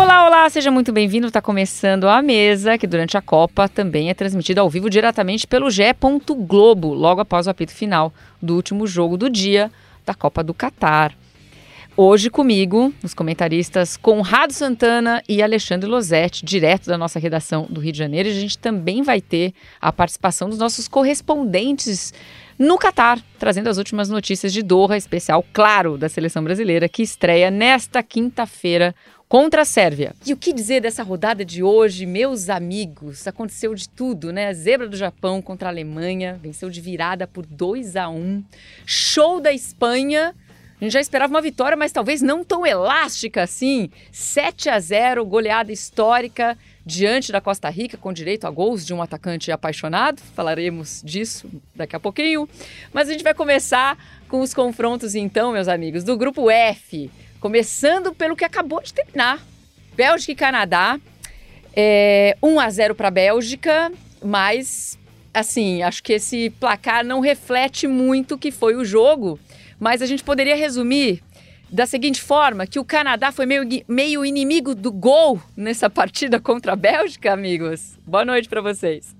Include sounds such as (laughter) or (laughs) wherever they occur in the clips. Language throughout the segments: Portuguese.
Olá, olá, seja muito bem-vindo. Está começando a mesa, que durante a Copa também é transmitida ao vivo diretamente pelo GE. Globo, logo após o apito final do último jogo do dia da Copa do Catar. Hoje comigo, os comentaristas Conrado Santana e Alexandre Losetti, direto da nossa redação do Rio de Janeiro. E a gente também vai ter a participação dos nossos correspondentes no Catar, trazendo as últimas notícias de Doha, especial, claro, da seleção brasileira, que estreia nesta quinta-feira contra a Sérvia. E o que dizer dessa rodada de hoje, meus amigos? Aconteceu de tudo, né? A zebra do Japão contra a Alemanha, venceu de virada por 2 a 1. Show da Espanha a gente já esperava uma vitória, mas talvez não tão elástica assim. 7 a 0, goleada histórica diante da Costa Rica, com direito a gols de um atacante apaixonado. Falaremos disso daqui a pouquinho. Mas a gente vai começar com os confrontos, então, meus amigos, do grupo F. Começando pelo que acabou de terminar: Bélgica e Canadá. É, 1 a 0 para a Bélgica, mas assim, acho que esse placar não reflete muito o que foi o jogo mas a gente poderia resumir da seguinte forma: que o Canadá foi meio, meio inimigo do gol nessa partida contra a Bélgica, amigos. Boa noite para vocês.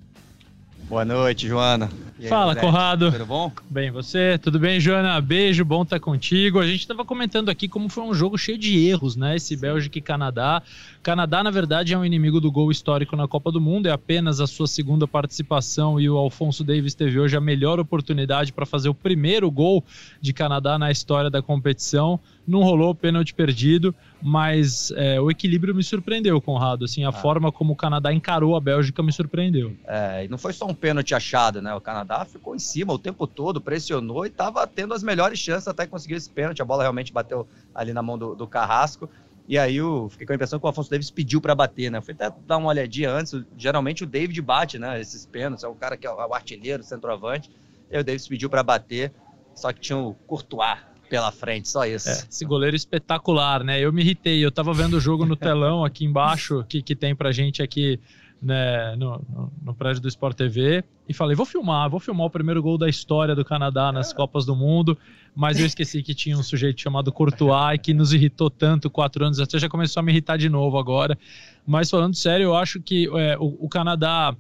Boa noite, Joana. Aí, Fala, Zé? Conrado. Tudo bom? Bem, você? Tudo bem, Joana? Beijo, bom estar contigo. A gente estava comentando aqui como foi um jogo cheio de erros, né? Esse Bélgica e Canadá. Canadá, na verdade, é um inimigo do gol histórico na Copa do Mundo, é apenas a sua segunda participação e o Alfonso Davis teve hoje a melhor oportunidade para fazer o primeiro gol de Canadá na história da competição. Não rolou pênalti perdido, mas é, o equilíbrio me surpreendeu, Conrado. Assim, a ah. forma como o Canadá encarou a Bélgica me surpreendeu. É, e não foi só um pênalti achado, né? O Canadá ficou em cima o tempo todo, pressionou e estava tendo as melhores chances até conseguir esse pênalti. A bola realmente bateu ali na mão do, do Carrasco. E aí eu fiquei com a impressão que o Afonso Davis pediu para bater, né? Eu fui até dar uma olhadinha antes. Geralmente o David bate, né? Esses pênaltis, é o cara que é o artilheiro, centroavante. E aí o Davis pediu para bater, só que tinha o Courtois pela frente, só isso. É, esse goleiro espetacular, né? Eu me irritei, eu tava vendo o jogo no telão aqui embaixo, que, que tem pra gente aqui né, no, no, no, prédio do Sport TV e falei, vou filmar, vou filmar o primeiro gol da história do Canadá nas Copas do Mundo, mas eu esqueci que tinha um sujeito chamado Courtois que nos irritou tanto quatro anos até, já começou a me irritar de novo agora. Mas falando sério, eu acho que é, o, o Canadá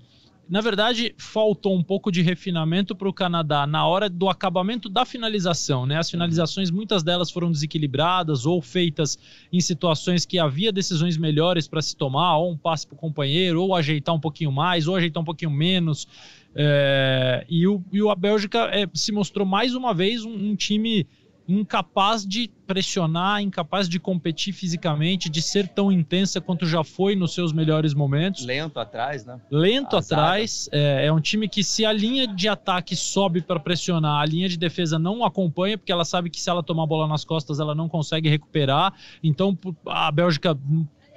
na verdade, faltou um pouco de refinamento para o Canadá na hora do acabamento da finalização. Né? As finalizações, muitas delas foram desequilibradas ou feitas em situações que havia decisões melhores para se tomar, ou um passe para o companheiro, ou ajeitar um pouquinho mais, ou ajeitar um pouquinho menos. É, e, o, e a Bélgica é, se mostrou mais uma vez um, um time incapaz de pressionar, incapaz de competir fisicamente, de ser tão intensa quanto já foi nos seus melhores momentos. Lento atrás, né? Lento atrás. É, é, um time que, se a linha de ataque sobe para pressionar, a linha de defesa não acompanha, porque ela sabe que se ela tomar a bola nas costas, ela não consegue recuperar. Então, a Bélgica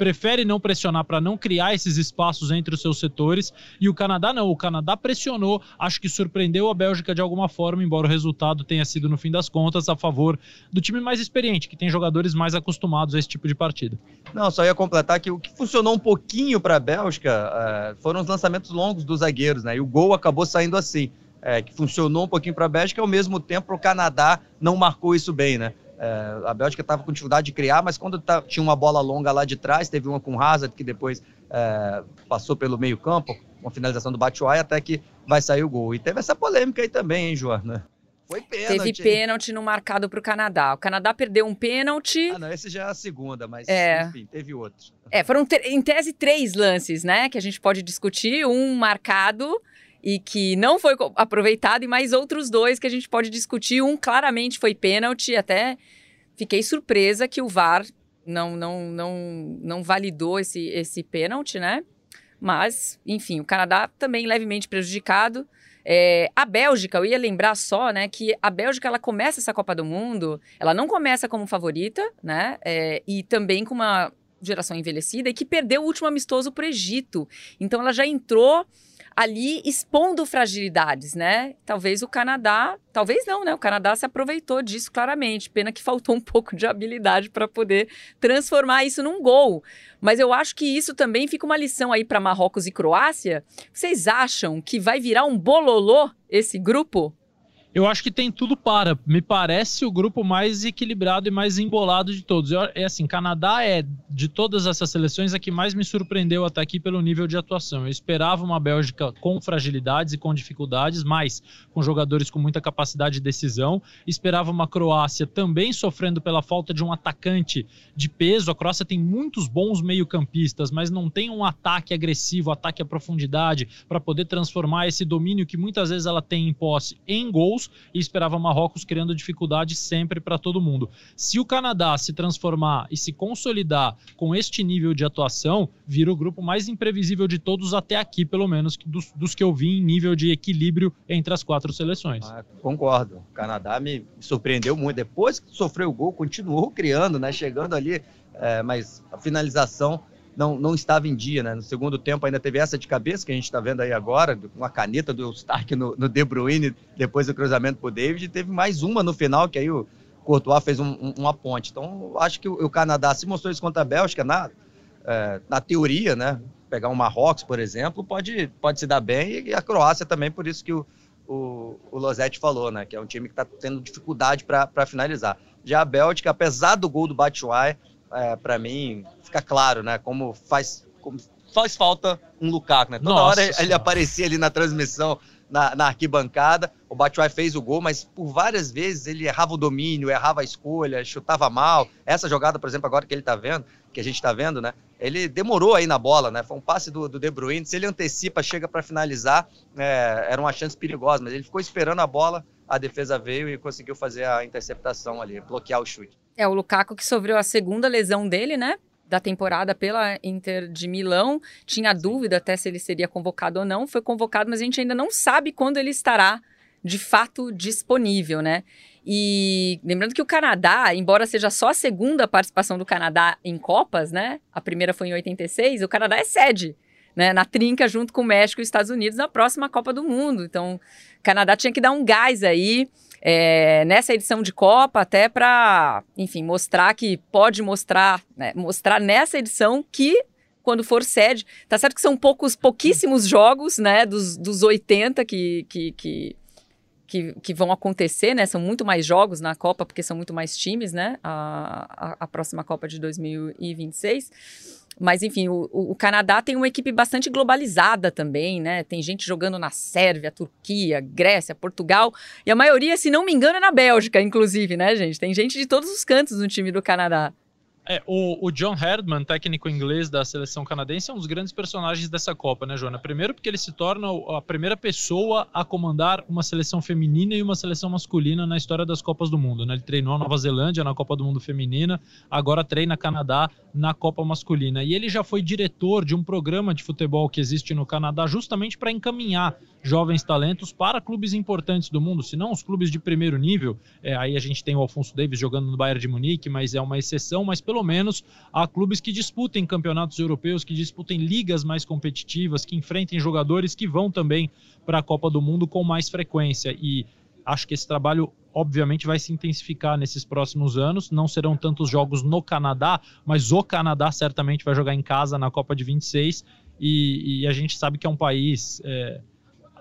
prefere não pressionar para não criar esses espaços entre os seus setores. E o Canadá não, o Canadá pressionou, acho que surpreendeu a Bélgica de alguma forma, embora o resultado tenha sido, no fim das contas, a favor do time mais experiente, que tem jogadores mais acostumados a esse tipo de partida. Não, só ia completar que o que funcionou um pouquinho para a Bélgica uh, foram os lançamentos longos dos zagueiros, né? E o gol acabou saindo assim. É, que funcionou um pouquinho para a Bélgica, ao mesmo tempo o Canadá não marcou isso bem, né? É, a Bélgica estava com dificuldade de criar, mas quando tá, tinha uma bola longa lá de trás, teve uma com Hazard que depois é, passou pelo meio campo, uma finalização do Batshuayi, até que vai sair o gol. E teve essa polêmica aí também, hein, Joana? Foi pênalti. Teve pênalti no marcado para o Canadá. O Canadá perdeu um pênalti. Ah, não, esse já é a segunda, mas é. enfim, teve outro. É, foram em tese três lances, né, que a gente pode discutir. Um marcado e que não foi aproveitado, e mais outros dois que a gente pode discutir. Um claramente foi pênalti, até fiquei surpresa que o VAR não, não, não, não validou esse, esse pênalti, né? Mas, enfim, o Canadá também levemente prejudicado. É, a Bélgica, eu ia lembrar só, né, que a Bélgica ela começa essa Copa do Mundo, ela não começa como favorita, né, é, e também com uma geração envelhecida e que perdeu o último amistoso para o Egito. Então ela já entrou ali expondo fragilidades, né? Talvez o Canadá, talvez não, né? O Canadá se aproveitou disso claramente. Pena que faltou um (laughs) pouco de habilidade para poder transformar isso num gol. Mas eu acho que isso também fica uma lição aí para Marrocos e Croácia. Vocês acham que vai virar um bololô esse grupo? Eu acho que tem tudo para. Me parece o grupo mais equilibrado e mais embolado de todos. Eu, é assim, Canadá é, de todas essas seleções, a que mais me surpreendeu até aqui pelo nível de atuação. Eu esperava uma Bélgica com fragilidades e com dificuldades, mas com jogadores com muita capacidade de decisão. Esperava uma Croácia também sofrendo pela falta de um atacante de peso. A Croácia tem muitos bons meio-campistas, mas não tem um ataque agressivo, ataque à profundidade, para poder transformar esse domínio que muitas vezes ela tem em posse em gols e esperava Marrocos criando dificuldade sempre para todo mundo. Se o Canadá se transformar e se consolidar com este nível de atuação, vira o grupo mais imprevisível de todos até aqui, pelo menos, dos, dos que eu vi em nível de equilíbrio entre as quatro seleções. Ah, concordo. O Canadá me surpreendeu muito. Depois que sofreu o gol, continuou criando, né? Chegando ali, é, mas a finalização não, não estava em dia, né? No segundo tempo ainda teve essa de cabeça que a gente está vendo aí agora, uma caneta do Stark no, no De Bruyne, depois do cruzamento para o David, e teve mais uma no final, que aí o Courtois fez um, um, uma ponte. Então, acho que o, o, Canadá se mostrou isso contra a Bélgica, na, é, na teoria, né? Pegar um Marrocos, por exemplo, pode, pode se dar bem, e a Croácia também, por isso que o, o, o Losetti falou, né? Que é um time que está tendo dificuldade para finalizar. Já a Bélgica, apesar do gol do Batshuayi, é, para mim, fica claro, né? Como faz, como faz falta um Lukaku, né? Toda Nossa hora senhora. ele aparecia ali na transmissão, na, na arquibancada. O Batshuayi fez o gol, mas por várias vezes ele errava o domínio, errava a escolha, chutava mal. Essa jogada, por exemplo, agora que ele tá vendo, que a gente tá vendo, né? Ele demorou aí na bola, né? Foi um passe do, do De Bruyne. Se ele antecipa, chega para finalizar, é, era uma chance perigosa, mas ele ficou esperando a bola, a defesa veio e conseguiu fazer a interceptação ali, bloquear o chute. É, o Lukaku que sofreu a segunda lesão dele, né? Da temporada pela Inter de Milão. Tinha dúvida até se ele seria convocado ou não. Foi convocado, mas a gente ainda não sabe quando ele estará de fato disponível, né? E lembrando que o Canadá, embora seja só a segunda participação do Canadá em Copas, né? A primeira foi em 86, o Canadá é sede, né? Na trinca junto com o México e os Estados Unidos na próxima Copa do Mundo. Então, o Canadá tinha que dar um gás aí é, nessa edição de Copa, até para, enfim, mostrar que pode mostrar, né, mostrar nessa edição que quando for sede, tá certo que são poucos, pouquíssimos jogos, né, dos, dos 80 que, que, que, que, que vão acontecer, né, são muito mais jogos na Copa, porque são muito mais times, né, a, a, a próxima Copa de 2026. Mas, enfim, o, o, Canadá tem uma equipe bastante globalizada também, né? Tem gente jogando na Sérvia, Turquia, Grécia, Portugal. E a maioria, se não me engano, é na Bélgica, inclusive, né, gente? Tem gente de todos os cantos no time do Canadá. É, o, o, John Herdman, técnico inglês da seleção canadense, é um dos grandes personagens dessa Copa, né, Joana? Primeiro porque ele se torna a primeira pessoa a comandar uma seleção feminina e uma seleção masculina na história das Copas do Mundo, né? Ele treinou a Nova Zelândia na Copa do Mundo feminina, agora treina Canadá na Copa masculina. E ele já foi diretor de um programa de futebol que existe no Canadá justamente para encaminhar jovens talentos para clubes importantes do mundo, se não os clubes de primeiro nível. É, aí a gente tem o Alfonso Davis jogando no Bayern de Munique, mas é uma exceção, mas pelo menos há clubes que disputem campeonatos europeus, que disputem ligas mais competitivas, que enfrentem jogadores que vão também para a Copa do Mundo com mais frequência. E acho que esse trabalho obviamente vai se intensificar nesses próximos anos. Não serão tantos jogos no Canadá, mas o Canadá certamente vai jogar em casa na Copa de 26. E, e a gente sabe que é um país é,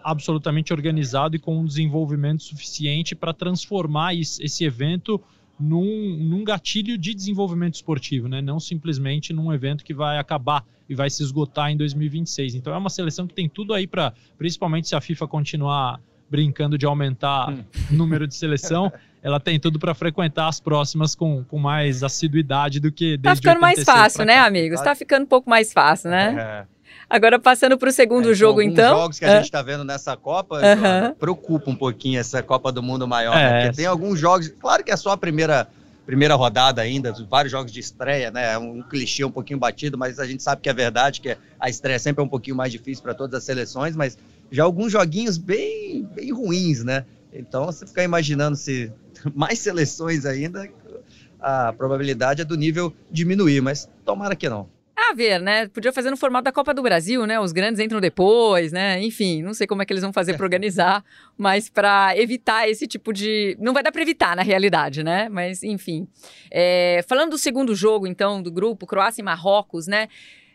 absolutamente organizado e com um desenvolvimento suficiente para transformar esse evento num, num, gatilho de desenvolvimento esportivo, né? não simplesmente num evento que vai acabar e vai se esgotar em 2026. Então é uma seleção que tem tudo aí para, principalmente se a FIFA continuar brincando de aumentar hum. o número de seleção, (laughs) ela tem tudo para frequentar as próximas com, com mais assiduidade do que desde Tá ficando mais fácil, né, amigos? Tá ficando um pouco mais fácil, né? É. Agora, passando para o segundo é, jogo, então. Os jogos que a gente está vendo nessa Copa uhum. preocupa um pouquinho essa Copa do Mundo maior. Né? É. Né? Porque tem alguns jogos. Claro que é só a primeira, primeira rodada ainda, vários jogos de estreia, né? É um clichê um pouquinho batido, mas a gente sabe que é verdade, que a estreia sempre é um pouquinho mais difícil para todas as seleções, mas já alguns joguinhos bem, bem ruins, né? Então, você ficar imaginando se (laughs) mais seleções ainda, a probabilidade é do nível diminuir, mas tomara que não. A ver, né? Podia fazer no formato da Copa do Brasil, né? Os grandes entram depois, né? Enfim, não sei como é que eles vão fazer para organizar, (laughs) mas para evitar esse tipo de. Não vai dar para evitar, na realidade, né? Mas, enfim. É... Falando do segundo jogo, então, do grupo, Croácia e Marrocos, né?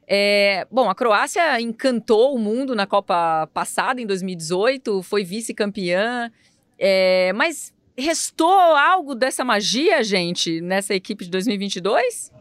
É, bom, a Croácia encantou o mundo na Copa passada, em 2018, foi vice-campeã. É, mas restou algo dessa magia, gente, nessa equipe de 2022?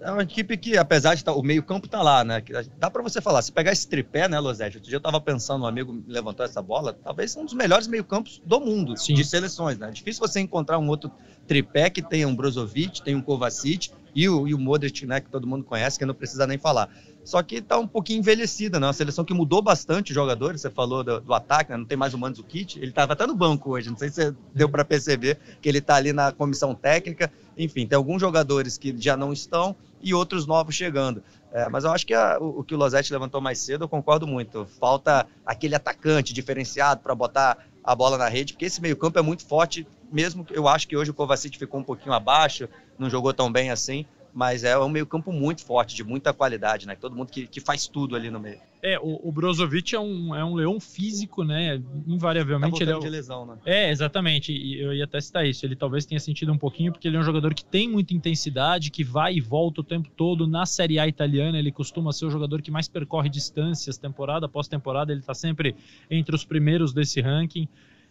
É uma equipe que, apesar de estar, tá, o meio-campo tá lá, né? Dá para você falar, se pegar esse tripé, né, Losete? Outro dia eu tava pensando, um amigo levantou essa bola, talvez um dos melhores meio-campos do mundo, Sim. de seleções, né? É difícil você encontrar um outro tripé que tenha um Brozovic, tem um Kovacic e o, e o Modric, né, que todo mundo conhece, que não precisa nem falar. Só que tá um pouquinho envelhecida, né? Uma seleção que mudou bastante os jogadores. Você falou do, do ataque, né? não tem mais o Mandzukic. Ele estava até no banco hoje, não sei se deu para perceber que ele está ali na comissão técnica. Enfim, tem alguns jogadores que já não estão e outros novos chegando. É, mas eu acho que a, o, o, que o Losetti levantou mais cedo, eu concordo muito. Falta aquele atacante diferenciado para botar a bola na rede, porque esse meio-campo é muito forte, mesmo eu acho que hoje o Kovacic ficou um pouquinho abaixo, não jogou tão bem assim mas é um meio-campo muito forte, de muita qualidade, né? Todo mundo que, que faz tudo ali no meio. É, o, o Brozovic é um, é um leão físico, né? Invariavelmente tá ele é. de lesão, né? É, exatamente. E eu ia até citar isso. Ele talvez tenha sentido um pouquinho, porque ele é um jogador que tem muita intensidade, que vai e volta o tempo todo. Na Série A italiana, ele costuma ser o jogador que mais percorre distâncias, temporada após temporada. Ele tá sempre entre os primeiros desse ranking.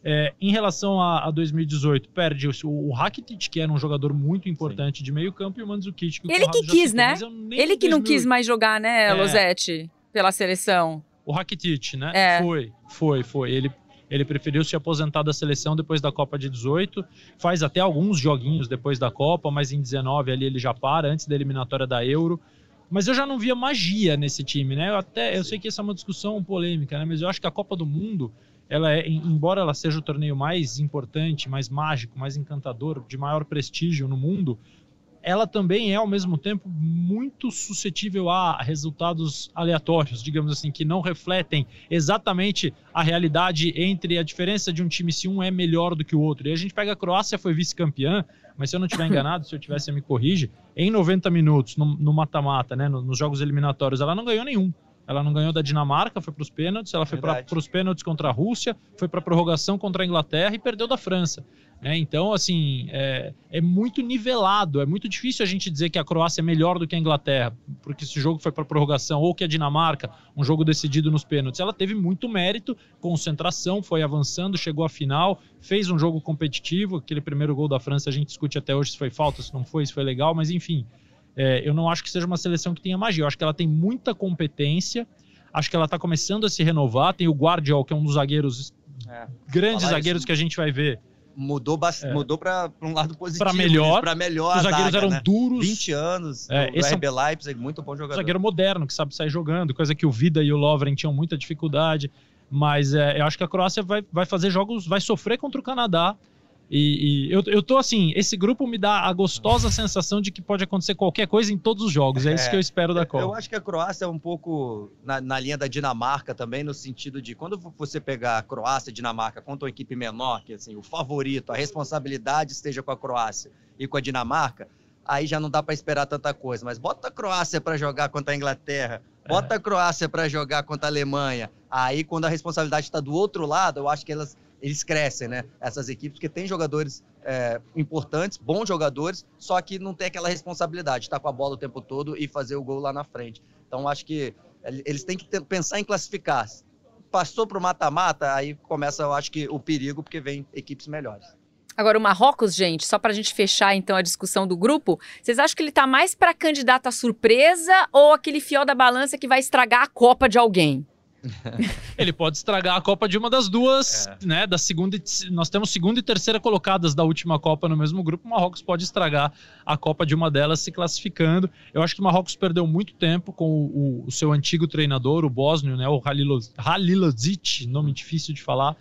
É, em relação a, a 2018, perde o, o Rakitic, que era um jogador muito importante Sim. de meio campo, e o Mandzukic. Que Ele que quis, citou, né? Ele que 2008. não quis mais jogar, né, é. Losetti, pela seleção. O Rakitic, né? É. Foi, foi, foi. Ele, ele preferiu se aposentar da seleção depois da Copa de 18, faz até alguns joguinhos depois da Copa, mas em 19 ali ele já para, antes da eliminatória da Euro. Mas eu já não via magia nesse time, né? Eu até eu sei que essa é uma discussão polêmica, né? Mas eu acho que a Copa do Mundo ela é, embora ela seja o torneio mais importante, mais mágico, mais encantador, de maior prestígio no mundo, ela também é ao mesmo tempo muito suscetível a resultados aleatórios, digamos assim, que não refletem exatamente a realidade entre a diferença de um time se um é melhor do que o outro. E a gente pega a Croácia, foi vice-campeã, mas se eu não estiver (laughs) enganado, se eu tivesse me corrige, em 90 minutos no mata-mata, né, nos jogos eliminatórios, ela não ganhou nenhum. Ela não ganhou da Dinamarca, foi para os pênaltis. Ela foi para os pênaltis contra a Rússia, foi para a prorrogação contra a Inglaterra e perdeu da França. Né? Então, assim, é, é, muito nivelado. É muito difícil a gente dizer que a Croácia é melhor do que a Inglaterra, porque esse jogo foi para prorrogação, ou que a Dinamarca, um jogo decidido nos pênaltis. Ela teve muito mérito, concentração, foi avançando, chegou à final, fez um jogo competitivo. Aquele primeiro gol da França a gente discute até hoje se foi falta, se não foi, se foi legal, mas enfim. É, eu não acho que seja uma seleção que tenha magia. Eu acho que ela tem muita competência. Acho que ela está começando a se renovar. Tem o Guardiol, que é um dos zagueiros, é, grandes zagueiros isso. que a gente vai ver. Mudou, é. mudou para um lado positivo. Para melhor. Para melhor. Os zagueiros zaga, eram né? duros. 20 anos. É, o RB Leipzig, muito bom jogador. zagueiro moderno, que sabe sair jogando, coisa que o Vida e o Lovren tinham muita dificuldade. Mas é, eu acho que a Croácia vai, vai fazer jogos, vai sofrer contra o Canadá. E, e, eu, eu tô assim, esse grupo me dá a gostosa sensação de que pode acontecer qualquer coisa em todos os jogos. É, é isso que eu espero da Copa. Eu acho que a Croácia é um pouco na, na, linha da Dinamarca também, no sentido de quando você pegar a Croácia e Dinamarca contra uma equipe menor, que assim, o favorito, a responsabilidade esteja com a Croácia e com a Dinamarca, aí já não dá para esperar tanta coisa. Mas bota a Croácia para jogar contra a Inglaterra, bota é. a Croácia para jogar contra a Alemanha. Aí, quando a responsabilidade está do outro lado, eu acho que elas eles crescem, né? Essas equipes, porque tem jogadores é, importantes, bons jogadores, só que não tem aquela responsabilidade de estar com a bola o tempo todo e fazer o gol lá na frente. Então, acho que eles têm que ter, pensar em classificar. Passou para o mata-mata, aí começa, eu acho que, o perigo, porque vem equipes melhores. Agora, o Marrocos, gente, só para a gente fechar então a discussão do grupo, vocês acham que ele está mais para candidato à surpresa ou aquele fiel da balança que vai estragar a Copa de alguém? (laughs) ele pode estragar a Copa de uma das duas, é. né? Da segunda, nós temos segunda e terceira colocadas da última Copa no mesmo grupo. O Marrocos pode estragar a Copa de uma delas se classificando. Eu acho que o Marrocos perdeu muito tempo com o, o, o seu antigo treinador, o bósnio, né? O Halilozic, nome difícil de falar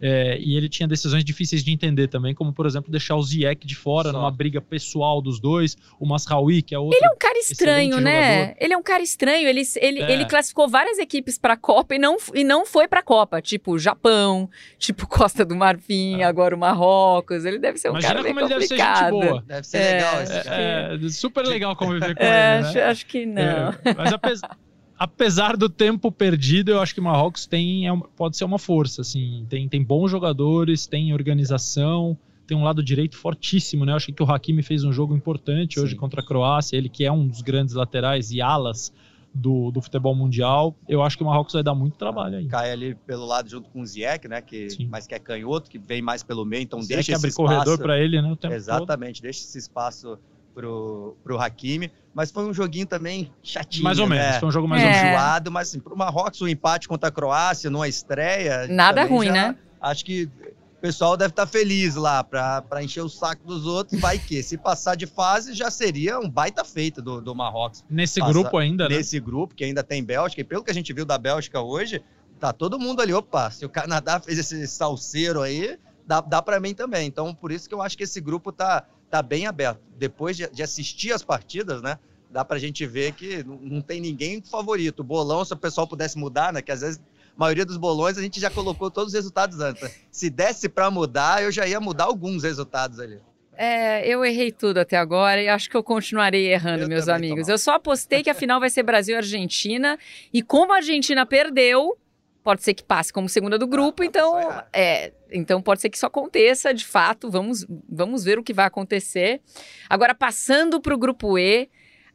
é, e ele tinha decisões difíceis de entender também, como por exemplo deixar o Ziyech de fora Só. numa briga pessoal dos dois, o Masraoui, que é outro. Ele é um cara estranho, né? Jogador. Ele é um cara estranho. Ele, ele, é. ele classificou várias equipes para a Copa e não, e não foi para a Copa, tipo Japão, tipo (laughs) Costa do Marfim, é. agora o Marrocos. Ele deve ser um Imagina cara bem como complicado. ele deve ser gente boa. Deve ser legal. Esse é, é, super legal conviver (laughs) com ele. Né? Acho, acho que não. mas apesar (laughs) apesar do tempo perdido, eu acho que o Marrocos tem, é, pode ser uma força, assim, tem, tem bons jogadores, tem organização, tem um lado direito fortíssimo, né? Eu acho que o Hakimi fez um jogo importante Sim. hoje contra a Croácia, ele que é um dos grandes laterais e alas do, do futebol mundial. Eu acho que o Marrocos vai dar muito trabalho aí. Cai ali pelo lado junto com o Ziyech, né? Que, Sim. mas que é canhoto, que vem mais pelo meio, então deixa esse abre espaço. corredor para ele, né? O tempo Exatamente, deixa esse espaço pro, pro Hakimi. Mas foi um joguinho também chatinho. Mais ou né? menos. Foi um jogo mais É. ou menos. enjoado, mas assim, pro Marrocos, o empate contra a Croácia numa estreia. Nada ruim, já- né? Acho que o pessoal deve estar feliz lá pra pra encher o saco dos outros. Vai que, se passar de fase, já seria um baita feito do, do Marrocos Nesse Passa- grupo ainda, né? nesse grupo, que ainda tem Bélgica. E pelo que a gente viu da Bélgica hoje, tá todo mundo ali. Opa, se o Canadá fez esse salseiro aí, dá, dá para mim também. Então, por isso que eu acho que esse grupo tá, tá bem aberto. Depois de, de assistir as partidas, né? Dá pra gente ver que não, não tem ninguém favorito. O bolão, se o pessoal pudesse mudar, né? Que às vezes a maioria dos bolões a gente já colocou todos os resultados antes. né? Se desse pra mudar, eu já ia mudar alguns resultados ali. É, eu errei tudo até agora e acho que eu continuarei errando, Eu meus amigos. Eu só apostei que a final vai ser Brasil e Argentina. E como a Argentina perdeu, pode ser que passe como segunda do grupo, Ah, então. é. Então pode ser que isso aconteça, de fato. Vamos, vamos ver o que vai acontecer. Agora, passando para o grupo E,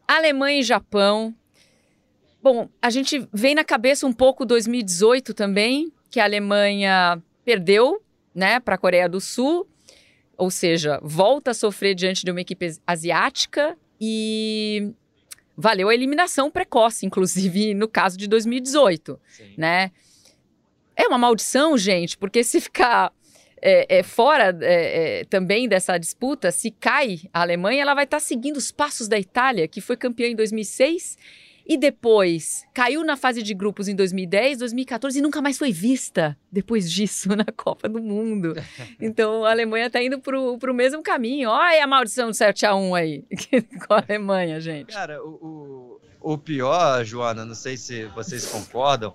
Alemanha e Japão. Bom, a gente vem na cabeça um pouco 2018 também, que a Alemanha perdeu, né, para a Coreia do Sul, ou seja, volta a sofrer diante de uma equipe asiática e valeu a eliminação precoce, inclusive no caso de 2018, né? É uma maldição, gente, porque se ficar é, é, fora é, é, também dessa disputa, se cai a Alemanha, ela vai estar seguindo os passos da Itália, que foi campeã em 2006 e depois caiu na fase de grupos em 2010, 2014 e nunca mais foi vista depois disso (laughs) na Copa do Mundo. Então a Alemanha está indo pro, pro mesmo caminho. Olha a maldição do 7x1 aí (laughs) com a Alemanha, gente. Cara, o, o, o pior, Joana, não sei se vocês concordam.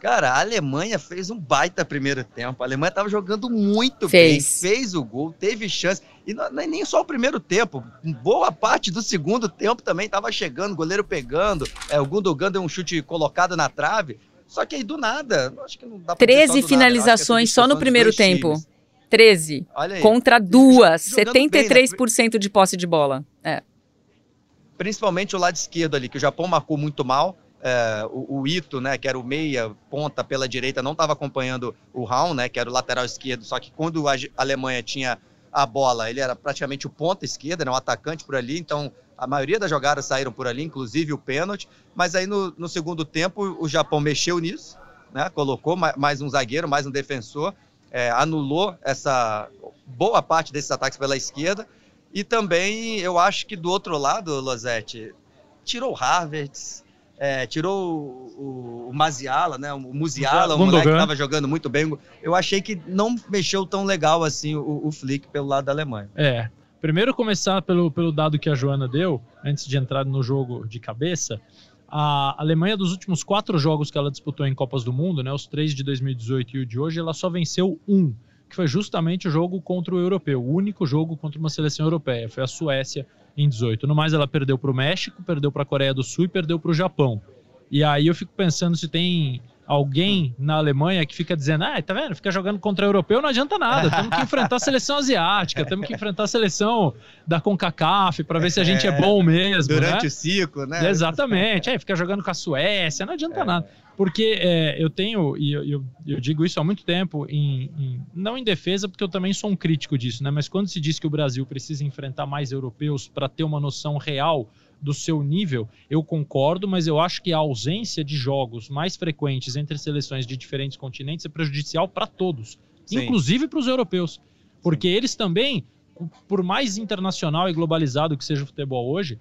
Cara, a Alemanha fez um baita primeiro tempo. A Alemanha tava jogando muito Fez. bem, fez o gol, teve chance. E não, é nem só o primeiro tempo, boa parte do segundo tempo também tava chegando, goleiro pegando. É, o Gundogan deu um chute colocado na trave. Só que aí do nada, acho que não dá pra dizer 13 só do nada, eu acho que é finalizações só no primeiro tempo. times. 13 Olha aí. contra duas, Jogando bem, né? 73% de posse de bola. É. principalmente o lado esquerdo ali, que o Japão marcou muito mal. É, o, o Ito, né, que era o meia ponta pela direita, não estava acompanhando o Raul, né, que era o lateral esquerdo. Só que quando a Alemanha tinha a bola, ele era praticamente o ponta esquerda, né, um atacante por ali. Então a maioria das jogadas saíram por ali, inclusive o pênalti. Mas aí no, no segundo tempo o Japão mexeu nisso, né, colocou ma- mais um zagueiro, mais um defensor, é, anulou essa boa parte desses ataques pela esquerda. E também eu acho que do outro lado, Losetti, tirou o Havertz, é, tirou o, o, o Maziala, né? O Musiala, o moleque que estava jogando muito bem. Eu achei que não mexeu tão legal assim o, o Flick pelo lado da Alemanha. É. Primeiro começar pelo, pelo dado que a Joana deu, antes de entrar no jogo de cabeça. A Alemanha, dos últimos quatro jogos que ela disputou em Copas do Mundo, né, os três de 2018 e o de hoje, ela só venceu um, que foi justamente o jogo contra o europeu, o único jogo contra uma seleção europeia, foi a Suécia em 18. No mais, ela perdeu para o México, perdeu para a Coreia do Sul e perdeu para o Japão. E aí eu fico pensando se tem alguém na Alemanha que fica dizendo, ah, tá vendo? Fica jogando contra o europeu, não adianta nada. Temos que enfrentar a seleção asiática, temos que enfrentar a seleção da CONCACAF para ver se a gente é bom mesmo. Durante né? o ciclo, né? Exatamente. Aí fica jogando com a Suécia, não adianta nada. Porque é, eu tenho, e eu, eu, eu digo isso há muito tempo, em, em- não em defesa, porque eu também sou um crítico disso, né? Mas quando se diz que o Brasil precisa enfrentar mais europeus para ter uma noção real do seu nível, eu concordo, mas eu acho que a ausência de jogos mais frequentes entre seleções de diferentes continentes é prejudicial para todos, Sim. inclusive para os europeus. Porque eles também, por mais internacional e globalizado que seja o futebol hoje,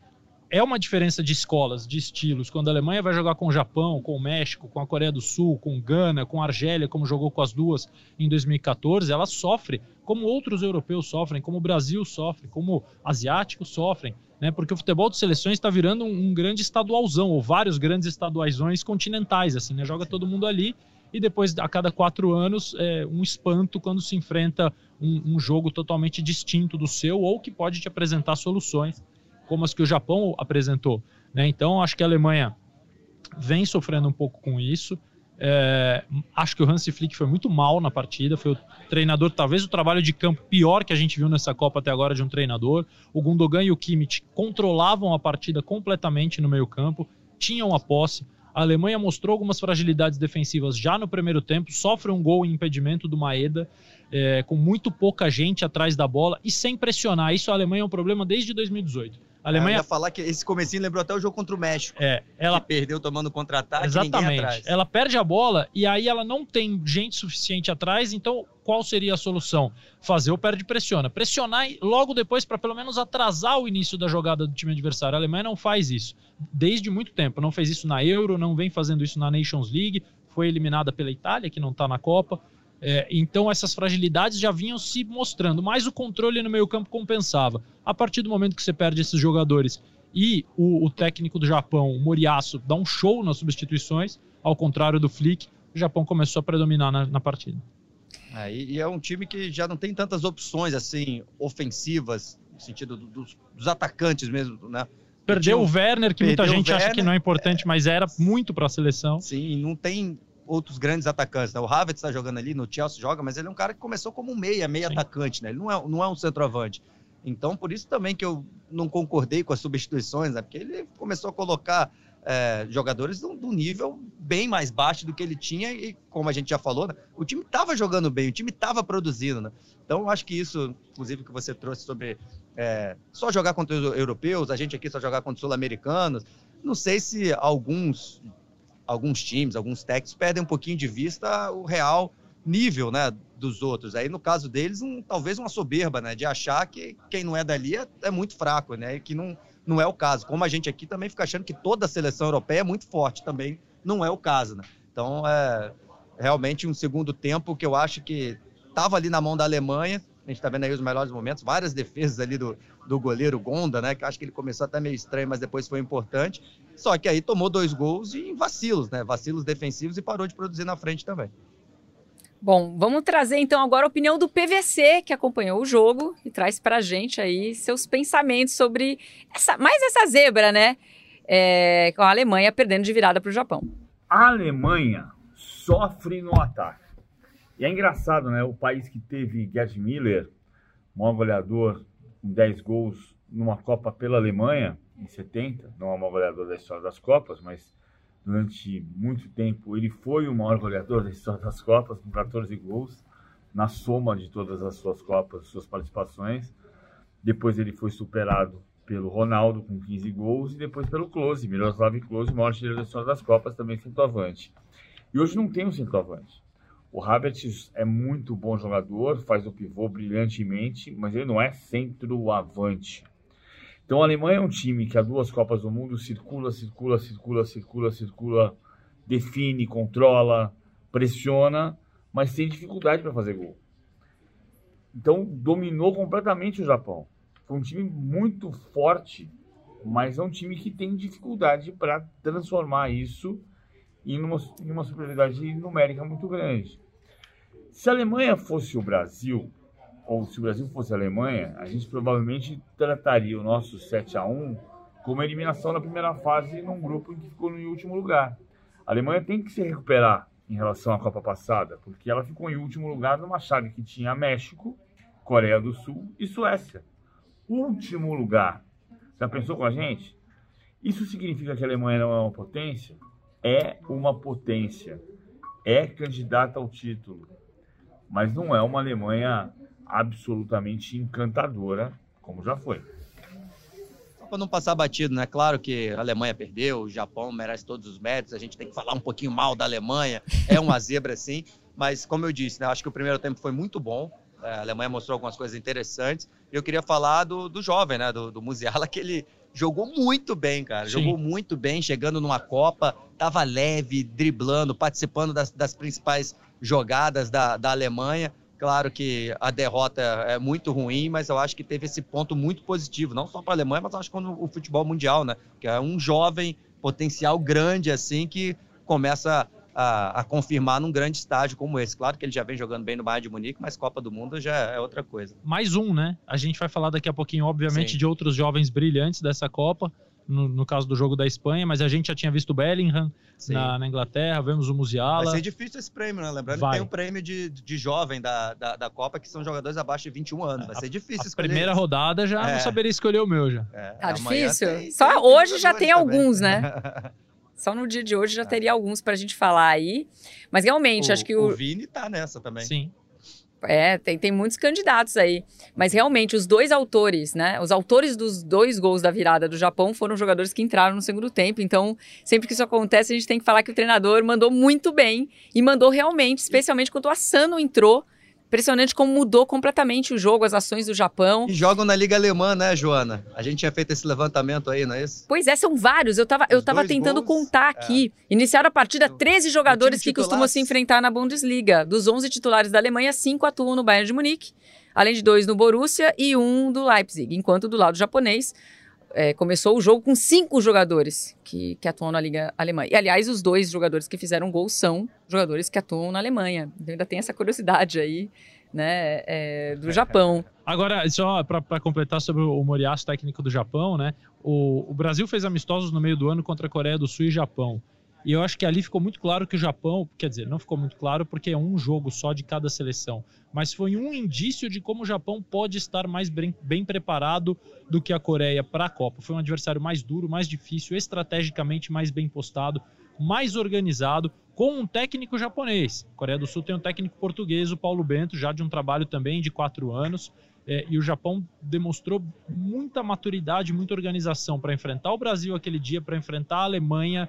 é uma diferença de escolas, de estilos. Quando a Alemanha vai jogar com o Japão, com o México, com a Coreia do Sul, com Gana, com a Argélia, como jogou com as duas em 2014, ela sofre como outros europeus sofrem, como o Brasil sofre, como asiáticos sofrem, né? Porque o futebol de seleções está virando um, um grande estadualzão, ou vários grandes estaduaisões continentais, assim, né? Joga todo mundo ali e depois, a cada quatro anos, é um espanto quando se enfrenta um, um jogo totalmente distinto do seu ou que pode te apresentar soluções como as que o Japão apresentou. Né? Então, acho que a Alemanha vem sofrendo um pouco com isso. É, acho que o Hansi Flick foi muito mal na partida, foi o treinador, talvez o trabalho de campo pior que a gente viu nessa Copa até agora de um treinador. O Gundogan e o Kimmich controlavam a partida completamente no meio campo. tinham a posse. A Alemanha mostrou algumas fragilidades defensivas já no primeiro tempo, sofre um gol em impedimento do Maeda, é, com muito pouca gente atrás da bola e sem pressionar. Isso a Alemanha é um problema desde 2018. A Alemanha. Eu ia falar que esse comecinho lembrou até o jogo contra o México. É, ela perdeu tomando contra-ataque. Exatamente. Ela perde a bola e aí ela não tem gente suficiente atrás. Então, qual seria a solução? Fazer o perde pressiona. Pressionar logo depois para pelo menos atrasar o início da jogada do time adversário. A Alemanha não faz isso desde muito tempo. Não fez isso na Euro, não vem fazendo isso na Nations League. Foi eliminada pela Itália, que não está na Copa. É, então essas fragilidades já vinham se mostrando, mas o controle no meio campo compensava. A partir do momento que você perde esses jogadores e o, o técnico do Japão, o Moriaço, dá um show nas substituições, ao contrário do Flick, o Japão começou a predominar na, na partida. É, e é um time que já não tem tantas opções assim ofensivas, no sentido dos, dos atacantes mesmo, né? Perdeu o Werner, que muita gente Werner, acha que não é importante, é, mas era muito para a seleção. Sim, não tem outros grandes atacantes. Né? O Havertz está jogando ali, no Chelsea joga, mas ele é um cara que começou como um meia, meia Sim. atacante, né? Ele não é, não é um centroavante. Então, por isso também que eu não concordei com as substituições, né? Porque ele começou a colocar é, jogadores de um nível bem mais baixo do que ele tinha e, como a gente já falou, né? o time estava jogando bem, o time estava produzindo, né? Então, eu acho que isso, inclusive, que você trouxe sobre é, só jogar contra os europeus, a gente aqui só jogar contra os sul-americanos, não sei se alguns alguns times, alguns técnicos perdem um pouquinho de vista o real nível, né, dos outros. Aí no caso deles, um, talvez uma soberba, né, de achar que quem não é dali é, é, muito fraco, né, e que não, não é o caso. Como a gente aqui também fica achando que toda a seleção europeia é muito forte, também não é o caso, né. Então é realmente um segundo tempo que eu acho que estava ali na mão da Alemanha. A gente está vendo aí os melhores momentos, várias defesas ali do, do goleiro Gonda, né? Que acho que ele começou até meio estranho, mas depois foi importante. Só que aí tomou dois gols e em vacilos, né? Vacilos defensivos e parou de produzir na frente também. Bom, vamos trazer então agora a opinião do PVC, que acompanhou o jogo e traz para a gente aí seus pensamentos sobre essa, mais essa zebra, né? É, com a Alemanha perdendo de virada para o Japão. A Alemanha sofre no ataque. E é engraçado, né? O país que teve Gerd Miller, maior goleador, com 10 gols numa Copa pela Alemanha, em 70, não é o maior goleador da história das Copas, mas durante muito tempo ele foi o maior goleador da história das Copas, com 14 gols, na soma de todas as suas Copas, suas participações. Depois ele foi superado pelo Ronaldo com 15 gols e depois pelo Klose, Miroslav Klose, maior artilheiro da história das Copas, também centroavante. E hoje não tem um centroavante. O Havertz é muito bom jogador, faz o pivô brilhantemente, mas ele não é centroavante. Então a Alemanha é um time que há duas Copas do Mundo circula, circula, circula, circula, circula, define, controla, pressiona, mas tem dificuldade para fazer gol. Então dominou completamente o Japão. Foi um time muito forte, mas é um time que tem dificuldade para transformar isso em uma, em uma superioridade numérica muito grande. Se a Alemanha fosse o Brasil, ou se o Brasil fosse a Alemanha, a gente provavelmente trataria o nosso 7 a 1 como eliminação na primeira fase num grupo que ficou no último lugar. A Alemanha tem que se recuperar em relação à Copa passada, porque ela ficou em último lugar numa chave que tinha México, Coreia do Sul e Suécia. Último lugar. Já pensou com a gente? Isso significa que a Alemanha não é uma potência? É uma potência. É candidata ao título. Mas não é uma Alemanha absolutamente encantadora, como já foi. Só para não passar batido, né? Claro que a Alemanha perdeu, o Japão merece todos os méritos, a gente tem que falar um pouquinho mal da Alemanha, é uma (laughs) zebra sim, mas como eu disse, né? Acho que o primeiro tempo foi muito bom, é, a Alemanha mostrou algumas coisas interessantes, e eu queria falar do, do jovem, né? Do, do Musiala, que ele jogou muito bem, cara. Sim. Jogou muito bem, chegando numa Copa, tava leve, driblando, participando das, das principais jogadas da, da Alemanha. Claro que a derrota é muito ruim, mas eu acho que teve esse ponto muito positivo, não só para a Alemanha, mas acho que o futebol mundial, né? Que é um jovem potencial grande assim que começa a, a, confirmar num grande estágio como esse. Claro que ele já vem jogando bem no Bayern de Munique, mas Copa do Mundo já é outra coisa. Mais um, né? A gente vai falar daqui a pouquinho, obviamente, Sim. de outros jovens brilhantes dessa Copa no, no, caso do jogo da Espanha, mas a gente já tinha visto o Bellingham na, na, Inglaterra, vemos o Musiala. Vai ser difícil esse prêmio, né? Lembrando Vai. que tem o um prêmio de, de jovem da, da, da, Copa, que são jogadores abaixo de 21 anos. Vai a, ser difícil a escolher. primeira isso. rodada já é. não saberia escolher o meu já. É, tá difícil. Tem, Só tem hoje já tem também. alguns, né? (laughs) Só no dia de hoje já é. teria alguns para a gente falar aí. Mas realmente, o, acho que o. O Vini tá nessa também. Sim. É, tem, tem muitos candidatos aí. Mas realmente, os dois autores, né? Os autores dos dois gols da virada do Japão foram jogadores que entraram no segundo tempo. Então, sempre que isso acontece, a gente tem que falar que o treinador mandou muito bem. E mandou realmente, especialmente quando o Asano entrou Impressionante como mudou completamente o jogo, as ações do Japão. E jogam na Liga Alemã, né, Joana? A gente tinha feito esse levantamento aí, não é isso? Pois é, são vários. Eu tava, eu tava tentando gols, contar aqui. É. Iniciaram a partida 13 jogadores que costumam se enfrentar na Bundesliga. Dos 11 titulares da Alemanha, 5 atuam no Bayern de Munique, além de dois no Borussia e um do Leipzig. Enquanto do lado japonês, é, começou o jogo com cinco jogadores que, que atuam na Liga Alemã. E, aliás, os dois jogadores que fizeram gol são jogadores que atuam na Alemanha. Então, ainda tem essa curiosidade aí, né, é, do Japão. Agora, só para completar sobre o Moriaço, técnico do Japão, né, o, o Brasil fez amistosos no meio do ano contra a Coreia do Sul e Japão. E eu acho que ali ficou muito claro que o Japão, quer dizer, não ficou muito claro porque é um jogo só de cada seleção, mas foi um indício de como o Japão pode estar mais bem, bem preparado do que a Coreia para a Copa. Foi um adversário mais duro, mais difícil, estrategicamente mais bem postado, mais organizado, com um técnico japonês. A Coreia do Sul tem um técnico português, o Paulo Bento, já de um trabalho também de quatro anos. É, e o Japão demonstrou muita maturidade, muita organização para enfrentar o Brasil aquele dia, para enfrentar a Alemanha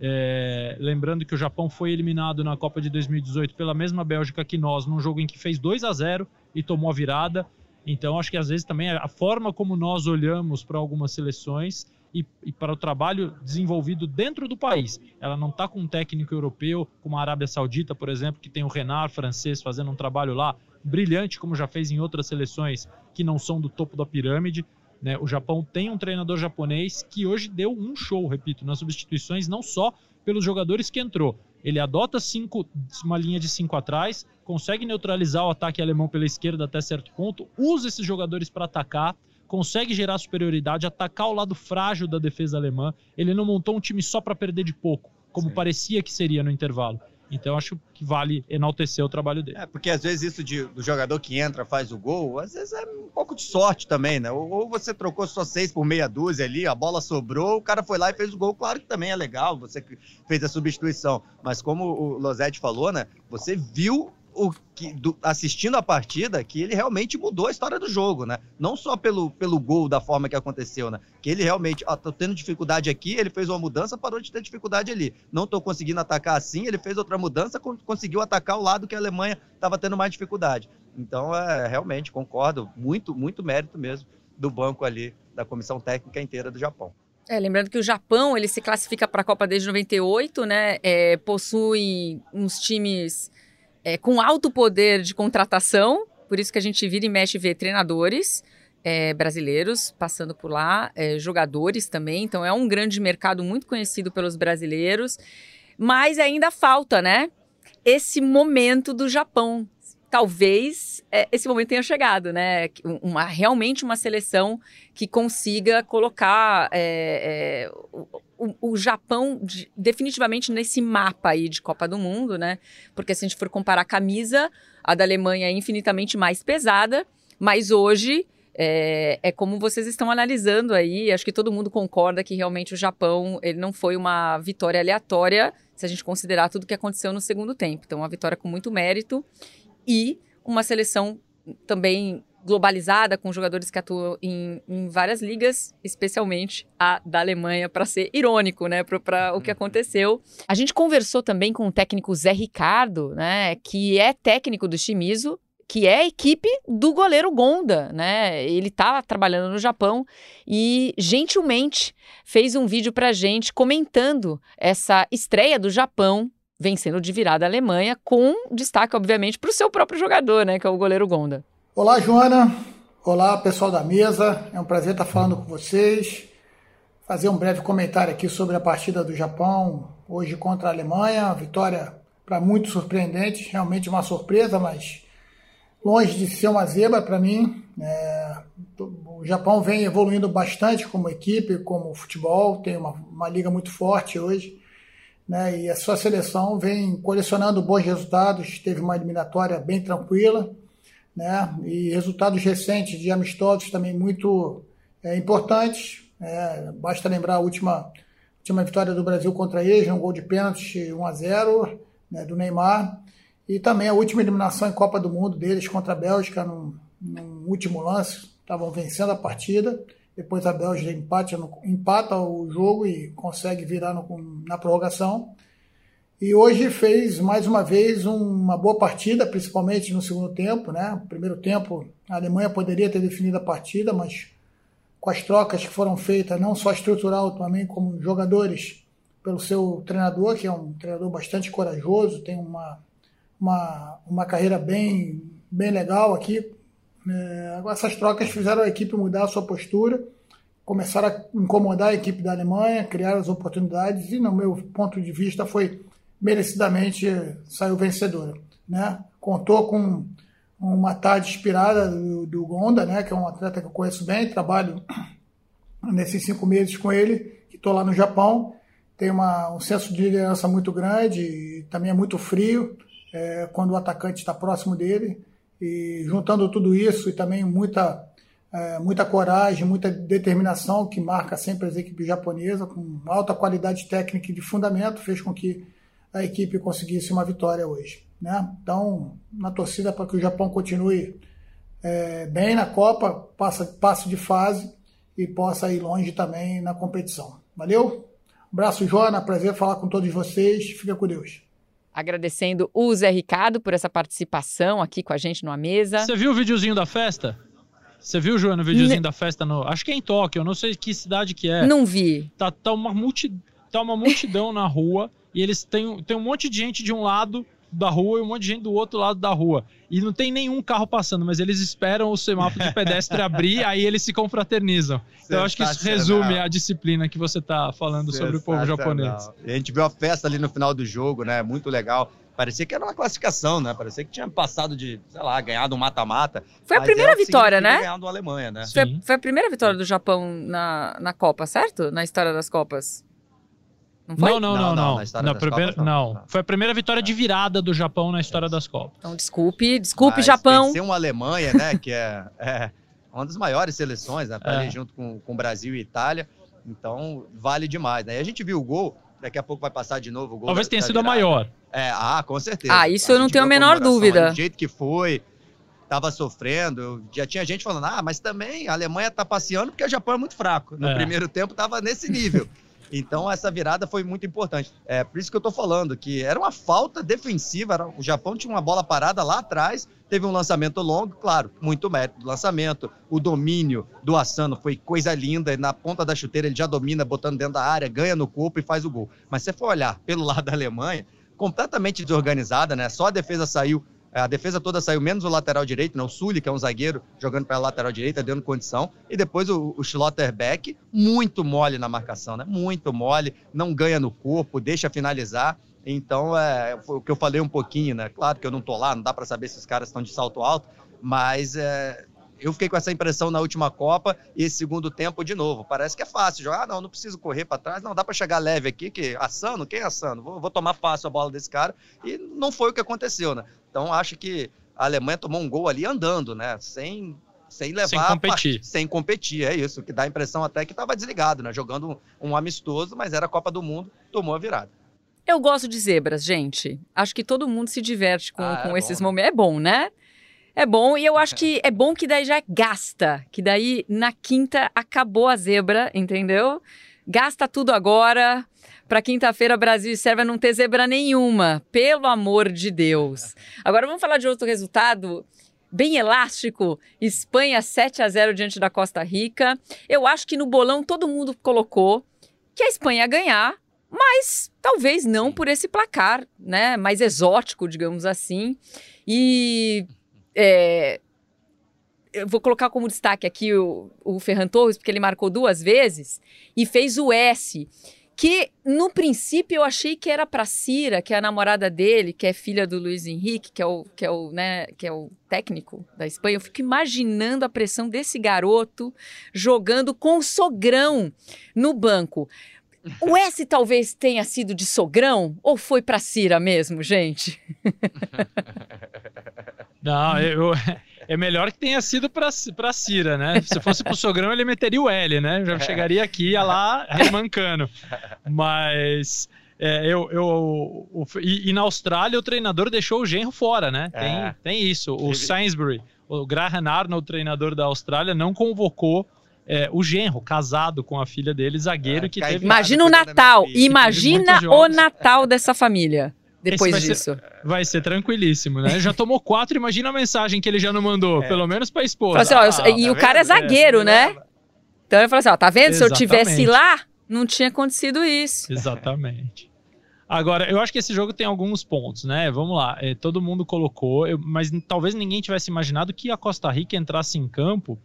é, lembrando que o Japão foi eliminado na Copa de 2018 pela mesma Bélgica que nós, num jogo em que fez 2 a 0 e tomou a virada. Então, acho que às vezes também a forma como nós olhamos para algumas seleções e, e, para o trabalho desenvolvido dentro do país. Ela não está com um técnico europeu, como a Arábia Saudita, por exemplo, que tem o Renard francês fazendo um trabalho lá brilhante, como já fez em outras seleções que não são do topo da pirâmide. Né? O Japão tem um treinador japonês que hoje deu um show, repito, nas substituições, não só pelos jogadores que entrou. Ele adota cinco, uma linha de cinco atrás, consegue neutralizar o ataque alemão pela esquerda até certo ponto, usa esses jogadores para atacar, consegue gerar superioridade, atacar o lado frágil da defesa alemã. Ele não montou um time só para perder de pouco, como Sim. parecia que seria no intervalo. Então acho que vale enaltecer o trabalho dele. É, porque às vezes isso de, do jogador que entra faz o gol, às vezes é um pouco de sorte também, né? Ou, ou, você trocou só seis por meia dúzia ali, a bola sobrou, o cara foi lá e fez o gol. Claro que também é legal, você fez a substituição. Mas como o Losetti falou, né? Você viu o que, do, assistindo a partida que ele realmente mudou a história do jogo, né? Não só pelo, pelo gol da forma que aconteceu, né? Que ele realmente, ó, tô tendo dificuldade aqui, ele fez uma mudança, parou de ter dificuldade ali. Não tô conseguindo atacar assim, ele fez outra mudança, conseguiu atacar o lado que a Alemanha estava tendo mais dificuldade. Então, é, realmente, concordo, muito, muito mérito mesmo do banco ali, da comissão técnica inteira do Japão. É, lembrando que o Japão ele se classifica para a Copa desde 98, né? É, possui uns times é, com alto poder de contratação, por isso que a gente vira e mexe e vê treinadores é, brasileiros passando por lá, é, jogadores também, então é um grande mercado muito conhecido pelos brasileiros, mas ainda falta, né? Esse momento do Japão. Talvez é, esse momento tenha chegado, né? Uma, realmente uma seleção que consiga colocar é, é, o, o, Japão de, definitivamente nesse mapa aí de Copa do Mundo, né? Porque se a gente for comparar a camisa, a da Alemanha é infinitamente mais pesada, mas hoje é, é, como vocês estão analisando aí, acho que todo mundo concorda que realmente o Japão ele não foi uma vitória aleatória, se a gente considerar tudo que aconteceu no segundo tempo. Então, uma vitória com muito mérito e uma seleção também globalizada, com jogadores que atuam em, em várias ligas, especialmente a da Alemanha, para ser irônico, né, para o que uhum. aconteceu. A gente conversou também com o técnico Zé Ricardo, né, que é técnico do Shimizu, que é a equipe do goleiro Gonda, né? Ele está trabalhando no Japão e gentilmente fez um vídeo para gente comentando essa estreia do Japão vencendo de virada a Alemanha, com destaque, obviamente, para o seu próprio jogador, né? Que é o goleiro Gonda. Olá, Joana. Olá, pessoal da mesa. É um prazer estar falando com vocês. Fazer um breve comentário aqui sobre a partida do Japão hoje contra a Alemanha. Vitória para muitos surpreendente, realmente uma surpresa, mas longe de ser uma zebra para mim. É, o Japão vem evoluindo bastante como equipe, como futebol, tem uma, uma liga muito forte hoje. Né, e a sua seleção vem colecionando bons resultados, teve uma eliminatória bem tranquila né? E resultados recentes de amistosos também muito é, importantes. É, basta lembrar a última última vitória do Brasil contra eles, um gol de pênalti 1 a 0 né, do Neymar. E também a última eliminação em Copa do Mundo deles contra a Bélgica, num, num último lance. Estavam vencendo a partida. Depois a Bélgica empata, empata o jogo e consegue virar no, na prorrogação. E hoje fez mais uma vez uma boa partida, principalmente no segundo tempo. Né? Primeiro tempo, a Alemanha poderia ter definido a partida, mas com as trocas que foram feitas, não só estrutural, também como jogadores, pelo seu treinador, que é um treinador bastante corajoso, tem uma, uma, uma carreira bem, bem legal aqui é, essas trocas fizeram a equipe mudar a sua postura, começaram a incomodar a equipe da Alemanha, criar as oportunidades e, no meu ponto de vista, foi merecidamente saiu vencedora. Né? Contou com uma tarde inspirada do, do Gonda, né? que é um atleta que eu conheço bem, trabalho (clears throat) nesses cinco meses com ele, que estou lá no Japão. Tem uma, um senso de liderança muito grande e também é muito frio é, quando o atacante está próximo dele. E juntando tudo isso e também muita, é, muita coragem, muita determinação que marca sempre as equipes japonesas, com alta qualidade técnica e de fundamento, fez com que a equipe conseguisse uma vitória hoje. Né? Então, na torcida para que o Japão continue é, bem na Copa, passe, passe de fase e possa ir longe também na competição. Valeu? Um abraço, Jona. Prazer falar com todos vocês. Fica com Deus. Agradecendo o Zé Ricardo por essa participação aqui com a gente numa mesa. Você viu o videozinho da festa? Você viu, Joana, o videozinho da festa no. Acho que é em Tóquio, eu não sei que cidade que é. Não vi. Tá, tá, uma, multi... tá uma multidão na rua e eles têm, têm um monte de gente de um lado da rua e um monte de gente do outro lado da rua. E não tem nenhum carro passando, mas eles esperam o semáforo de pedestre (laughs) abrir, aí eles se confraternizam. Então eu acho que isso resume a disciplina que você está falando sobre o povo japonês. A gente viu a festa ali no final do jogo, né? Muito legal. Parecia que era uma classificação, né? Parecia que tinha passado de, sei lá, ganhado um mata-mata. Foi a primeira vitória, né? Ganhado a Alemanha, né? Foi, foi, a primeira vitória do Japão na, na Copa, certo? Na história das Copas. Não, foi? não, não, não, não. não. Na primeira, Copas, não. não. Foi a primeira vitória de virada do Japão na história das Copas. Então, desculpe, desculpe, Mas Japão. Vencer uma Alemanha, né? que é, (laughs) é, uma das maiores seleções, né? Pra é. junto com, com Brasil e Itália. Então, vale demais, né? E a gente viu o gol, daqui a pouco vai passar de novo o gol. Talvez da, tenha sido a maior. É, ah, com certeza. Ah, isso a eu não tenho a menor dúvida. Do jeito que foi, tava sofrendo. Já tinha gente falando, ah, mas também a Alemanha tá passeando porque o Japão é muito fraco. No é. primeiro tempo tava nesse nível. (laughs) Então essa virada foi muito importante. É por isso que eu tô falando que era uma falta defensiva. O Japão tinha uma bola parada lá atrás, teve um lançamento longo, claro, muito mérito do lançamento. O domínio do Asano foi coisa linda. Na ponta da chuteira ele já domina, botando dentro da área, ganha no corpo e faz o gol. Mas se você for olhar pelo (laughs) lado da Alemanha, completamente desorganizada, né? Só a defesa saiu a defesa toda saiu menos o lateral direito, né? o Sully, que é um zagueiro, jogando pela lateral direita, dando condição. E depois o, o Schlotterbeck, muito mole na marcação, né? Muito mole, não ganha no corpo, deixa finalizar. Então, é o que eu falei um pouquinho, né? Claro que eu não tô lá, não dá para saber se os caras estão de salto alto, mas é, eu fiquei com essa impressão na última Copa e esse segundo tempo de novo. Parece que é fácil jogar. Ah, não, não preciso correr para trás. Não, dá para chegar leve aqui, que assando, quem assando? Vou, vou tomar fácil a bola desse cara. E não foi o que aconteceu, né? Então acho que a Alemanha tomou um gol ali andando, né? Sem sem levar sem competir. Part... sem competir, é isso, que dá a impressão até que estava desligado, né? Jogando um, um amistoso, mas era a Copa do Mundo, tomou a virada. Eu gosto de zebras, gente. Acho que todo mundo se diverte com, ah, com é esses bom, né? momentos. É bom, né? É bom, e eu acho que é bom que daí já gasta, que daí na quinta acabou a zebra, entendeu? Gasta tudo agora. Para quinta-feira, Brasil e Sérvia não ter zebra nenhuma, pelo amor de Deus. Agora vamos falar de outro resultado bem elástico. Espanha 7 a 0 diante da Costa Rica. Eu acho que no bolão todo mundo colocou que a Espanha ia ganhar, mas talvez não por esse placar, né? Mais exótico, digamos assim. E é, eu vou colocar como destaque aqui o, o Ferran Torres, porque ele marcou duas vezes e fez o S. Que no princípio eu achei que era para Cira, que é a namorada dele, que é filha do Luiz Henrique, que é o, que é o, né, que é o técnico da Espanha. Eu fico imaginando a pressão desse garoto jogando com o sogrão no banco. O S talvez tenha sido de sogrão ou foi para Cira mesmo, gente? (laughs) Não, eu, (laughs) é melhor que tenha sido pra, pra Cira, né? Se fosse pro Sogrão, ele meteria o L, né? Já chegaria aqui, ia lá (laughs) remancando. Mas é, eu, eu, eu e, e, na Austrália o treinador deixou o genro fora, né? Tem, é. tem isso. O Sainsbury, o Graham Arnold, o treinador da Austrália, não convocou é, o genro, casado com a filha dele, zagueiro, é, que teve. Imagina o Natal, imagina o Natal dessa família. Depois vai disso. Ser, vai ser tranquilíssimo, né? Já tomou quatro, imagina a mensagem que ele já não mandou, é. pelo menos pra esposa. Assim, ó, ah, e tá o cara é zagueiro, né? Então ele falou assim: ó, tá vendo? Exatamente. Se eu tivesse lá, não tinha acontecido isso. Exatamente. Agora, eu acho que esse jogo tem alguns pontos, né? Vamos lá, é, todo mundo colocou, eu, mas talvez ninguém tivesse imaginado que a Costa Rica entrasse em campo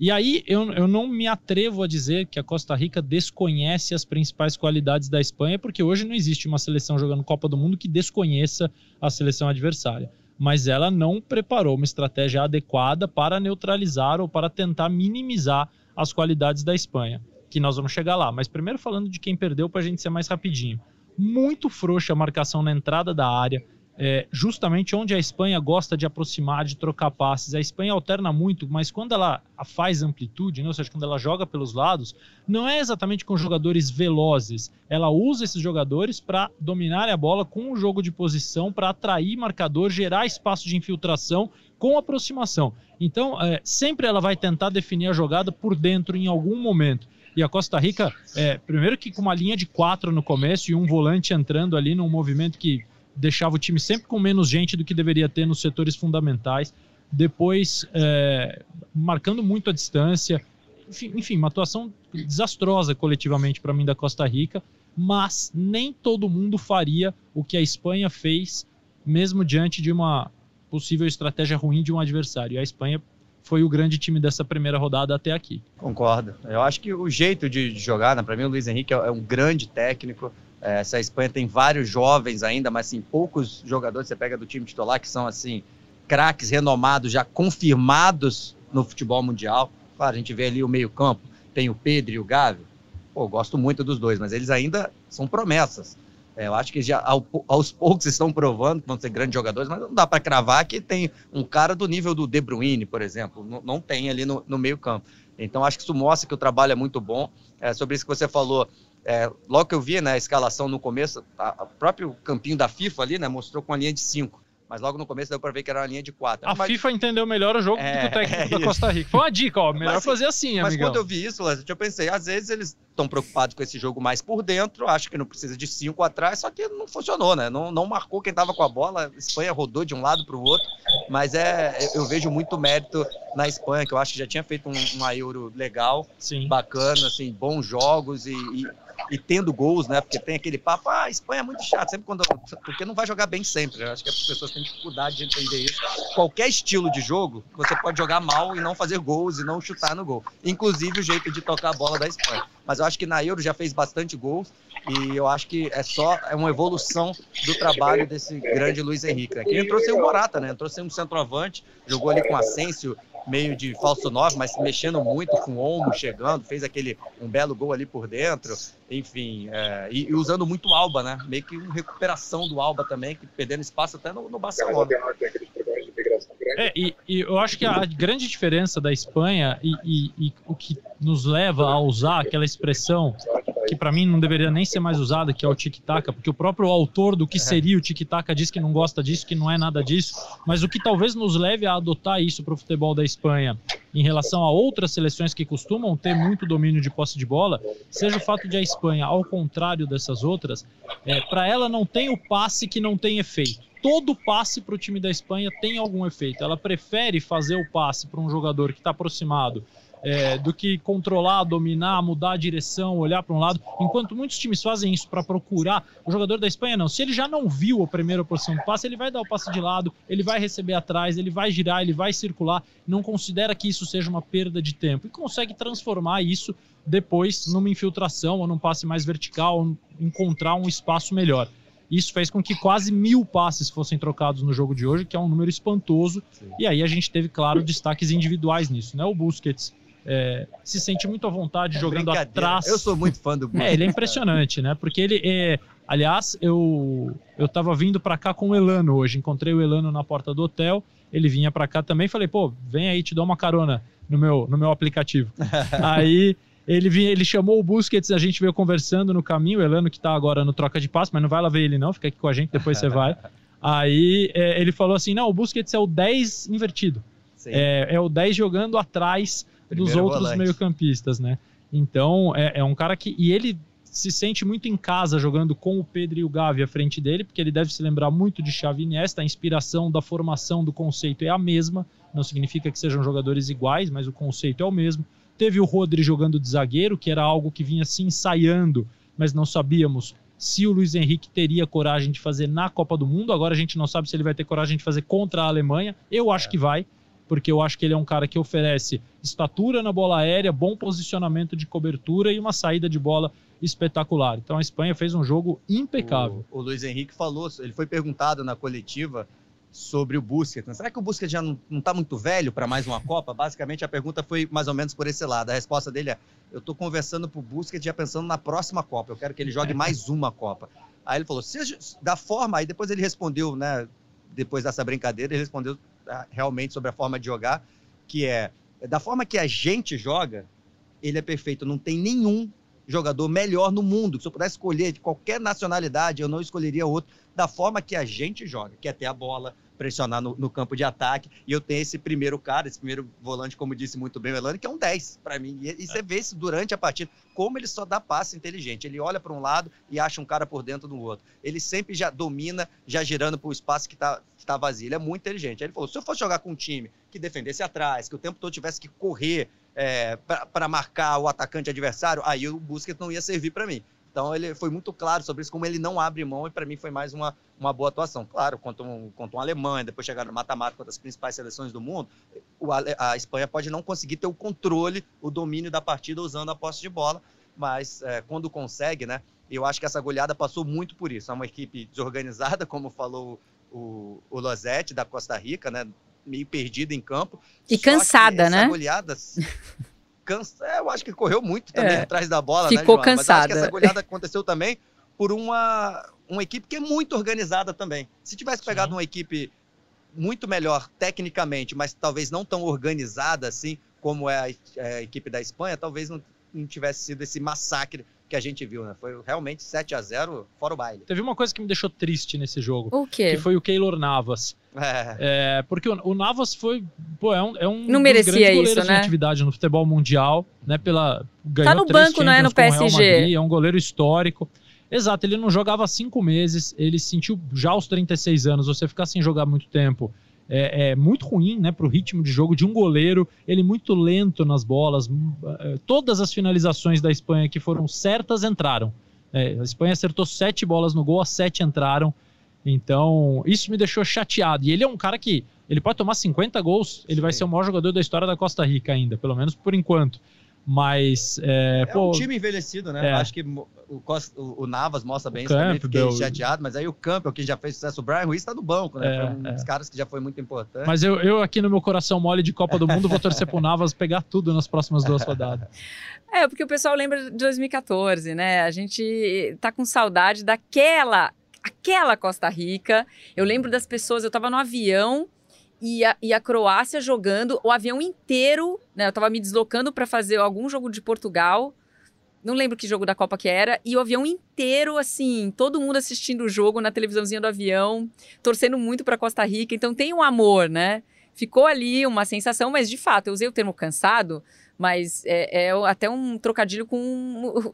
e aí eu, eu não me atrevo a dizer que a Costa Rica desconhece as principais qualidades da Espanha, porque hoje não existe uma seleção jogando Copa do Mundo que desconheça a seleção adversária. Mas ela não preparou uma estratégia adequada para neutralizar ou para tentar minimizar as qualidades da Espanha, que nós vamos chegar lá. Mas primeiro falando de quem perdeu para a gente ser mais rapidinho. Muito frouxa a marcação na entrada da área, é, justamente onde a Espanha gosta de aproximar, de trocar passes. A Espanha alterna muito, mas quando ela faz amplitude, né, ou seja, quando ela joga pelos lados, não é exatamente com jogadores velozes. Ela usa esses jogadores para dominar a bola com o jogo de posição, para atrair marcador, gerar espaço de infiltração com aproximação. Então, é, sempre ela vai tentar definir a jogada por dentro em algum momento. E a Costa Rica, é, primeiro que com uma linha de quatro no começo e um volante entrando ali num movimento que deixava o time sempre com menos gente do que deveria ter nos setores fundamentais. Depois, é, marcando muito a distância. Enfim, enfim, uma atuação desastrosa coletivamente para mim da Costa Rica, mas nem todo mundo faria o que a Espanha fez, mesmo diante de uma possível estratégia ruim de um adversário. E a Espanha foi o grande time dessa primeira rodada até aqui. Concordo. Eu acho que o jeito de jogar, né, para mim, o Luiz Henrique é um grande técnico. É, essa Espanha tem vários jovens ainda, mas assim, poucos jogadores você pega do time titular que são assim craques renomados, já confirmados no futebol mundial. Claro, a gente vê ali o meio-campo, tem o Pedro e o Gavi. Pô, gosto muito dos dois, mas eles ainda são promessas. É, eu acho que já aos poucos estão provando que vão ser grandes jogadores, mas não dá para cravar que tem um cara do nível do De Bruyne, por exemplo. Não, não tem ali no, no meio-campo. Então, acho que isso mostra que o trabalho é muito bom. É, sobre isso que você falou, é, logo que eu vi né, a escalação no começo, o próprio campinho da FIFA ali, né, mostrou com a linha de 5 mas logo no começo deu para ver que era uma linha de quatro. A mas... FIFA entendeu melhor o jogo é, do que o técnico é da Costa Rica. Foi uma dica, ó, melhor mas, fazer assim, Mas amigão. quando eu vi isso, eu pensei, às vezes eles estão preocupados com esse jogo mais por dentro, acho que não precisa de cinco atrás, só que não funcionou, né? Não, não marcou quem estava com a bola, a Espanha rodou de um lado para o outro, mas é, eu vejo muito mérito na Espanha, que eu acho que já tinha feito um, uma Euro legal, Sim. bacana, assim, bons jogos e, e e tendo gols, né? Porque tem aquele papo, ah, a Espanha é muito chato, sempre quando. Porque não vai jogar bem sempre. Eu acho que as pessoas têm dificuldade de entender isso. Qualquer estilo de jogo, você pode jogar mal e não fazer gols e não chutar no gol. Inclusive o jeito de tocar a bola da Espanha. Mas eu acho que na Euro já fez bastante gols e eu acho que é só é uma evolução do trabalho desse grande Luiz Henrique. Né? Que entrou sem o Morata, né? Entrou sem um centroavante, jogou ali com Asensio meio de falso 9, mas mexendo muito com o Olmo chegando, fez aquele um belo gol ali por dentro, enfim, é, e, e, usando muito o Alba, né? Meio que uma recuperação do Alba também, que perdendo espaço até no, no Barcelona. É, e, e, eu acho que a grande diferença da Espanha e, e, e o que nos leva a usar aquela expressão que para mim não deveria nem ser mais usada, que é o tic-tac, porque o próprio autor do que é. seria o tic-tac diz que não gosta disso, que não é nada disso, mas o que talvez nos leve a adotar isso para o futebol da Espanha em relação a outras seleções que costumam ter muito domínio de posse de bola, seja o fato de a Espanha, ao contrário dessas outras, é, para ela não tem o passe que não tem efeito todo passe para o time da Espanha tem algum efeito. Ela prefere fazer o passe para um jogador que está aproximado é, do que controlar, dominar, mudar a direção, olhar para um lado. Enquanto muitos times fazem isso para procurar, o jogador da Espanha não. Se ele já não viu a primeira posição do passe, ele vai dar o passe de lado, ele vai receber atrás, ele vai girar, ele vai circular. Não considera que isso seja uma perda de tempo e consegue transformar isso depois numa infiltração ou num passe mais vertical, encontrar um espaço melhor. Isso fez com que quase mil passes fossem trocados no jogo de hoje, que é um número espantoso. Sim. E aí a gente teve, claro, destaques individuais nisso, né? O Busquets é, se sente muito à vontade é jogando atrás. Eu sou muito fã do Busquets. (laughs) É, ele é impressionante, né? Porque ele é. Aliás, eu eu tava vindo para cá com o Elano hoje, encontrei o Elano na porta do hotel ele vinha para cá também. Falei, pô, vem aí, te dou uma carona no meu, no meu aplicativo. (laughs) aí ele, vinha, ele chamou o Busquets, a gente veio conversando no caminho, o Elano que tá agora no troca de passo, mas não vai lá ver ele não, fica aqui com a gente, depois você vai. (laughs) Aí é, ele falou assim, não, o Busquets é o 10 invertido. É, é, o 10 jogando atrás Primeiro dos outros meio-campistas, né? Então, é, é um cara que... E ele se sente muito em casa jogando com o Pedro e o Gavi à frente dele, porque ele deve se lembrar muito de Xavi Iniesta, a inspiração da formação do conceito é a mesma, não significa que sejam jogadores iguais, mas o conceito é o mesmo. Teve o Rodri jogando de zagueiro, que era algo que vinha se ensaiando, mas não sabíamos se o Luiz Henrique teria coragem de fazer na Copa do Mundo. Agora a gente não sabe se ele vai ter coragem de fazer contra a Alemanha. Eu acho é. que vai, porque eu acho que ele é um cara que oferece estatura na bola aérea, bom posicionamento de cobertura e uma saída de bola espetacular. Então a Espanha fez um jogo impecável. O, o Luiz Henrique falou, ele foi perguntado na coletiva sobre o Busquets. Será que o Busquets já não está muito velho para mais uma Copa? Basicamente a pergunta foi mais ou menos por esse lado. A resposta dele é: eu estou conversando para o Busquets já pensando na próxima Copa. Eu quero que ele jogue mais uma Copa. Aí ele falou: seja da forma. Aí depois ele respondeu, né? Depois dessa brincadeira, ele respondeu ah, realmente sobre a forma de jogar, que é da forma que a gente joga, ele é perfeito. Não tem nenhum jogador melhor no mundo. Se eu pudesse escolher de qualquer nacionalidade, eu não escolheria outro da forma que a gente joga, que é ter a bola, pressionar no, no, campo de ataque. E eu tenho esse primeiro cara, esse primeiro volante, como disse muito bem o Elane, que é um 10 para mim. E, e, você vê isso durante a partida, como ele só dá passe inteligente. Ele olha para um lado e acha um cara por dentro do outro. Ele sempre já domina, já girando para o espaço que está tá vazio. Ele é muito inteligente. Aí ele falou: se eu fosse jogar com um time que defendesse atrás, que o tempo todo tivesse que correr é, para marcar o atacante adversário, aí o Busquets não ia servir para mim. Então ele foi muito claro sobre isso, como ele não abre mão, e para mim foi mais uma, uma boa atuação. Claro, contra um, contra um Alemanha, depois chegar no mata-mata contra as principais seleções do mundo, o, a Espanha pode não conseguir ter o controle, o domínio da partida usando a posse de bola, mas é, quando consegue, né? Eu acho que essa goleada passou muito por isso. É uma equipe desorganizada, (laughs) como falou o, o da Costa Rica, né? Meio perdida em campo. E Só cansada, né? Goleada, (laughs) cansa... É, eu acho que correu muito também é. atrás da bola, Ficou né, cansada. Mas acho que essa goleada (laughs) aconteceu também por uma, uma equipe que é muito organizada também. Se tivesse pegado Sim. uma equipe muito melhor tecnicamente, mas talvez não tão organizada assim como é a, é a equipe da Espanha, talvez não, não tivesse sido esse massacre que a gente viu, né? Foi realmente 7 a 0 fora o baile. Teve uma coisa que me deixou triste nesse jogo. O quê? Que foi o Keylor Navas. É. é porque o, o, Navas foi, pô, é um, é um não merecia isso, né? atividade no futebol mundial, né? Pela tá no banco, não é no PSG. Madrid, é um goleiro histórico. Exato, ele não jogava há cinco meses, ele sentiu já aos 36 anos, você ficar sem jogar muito tempo é, é muito ruim né, para o ritmo de jogo de um goleiro. Ele muito lento nas bolas. É, todas as finalizações da Espanha que foram certas entraram. É, a Espanha acertou sete bolas no gol, as sete entraram. Então, isso me deixou chateado. E ele é um cara que ele pode tomar 50 gols, ele Sim. vai ser o maior jogador da história da Costa Rica ainda, pelo menos por enquanto. Mas. É, é pô, um time envelhecido, né? É. Acho que o, Costa, o, Navas mostra bem isso também, fiquei chateado, mas aí o Campbell, que já fez sucesso, o Brian Ruiz tá no banco, né? É, um é. dos caras que já foi muito importante. Mas eu, eu aqui no meu coração mole de Copa do Mundo vou torcer pro Navas pegar tudo nas próximas duas rodadas. (laughs) É, porque o pessoal lembra de 2014, né? A gente tá com saudade daquela, aquela Costa Rica. Eu lembro das pessoas, eu tava no avião e a, e a Croácia jogando o avião inteiro, né? Eu tava me deslocando para fazer algum jogo de Portugal. Não lembro que jogo da Copa que era. E o avião inteiro, assim, todo mundo assistindo o jogo na televisãozinha do avião, torcendo muito para Costa Rica. Então tem um amor, né? Ficou ali uma sensação, mas de fato, eu usei o termo cansado, mas é, é até um trocadilho com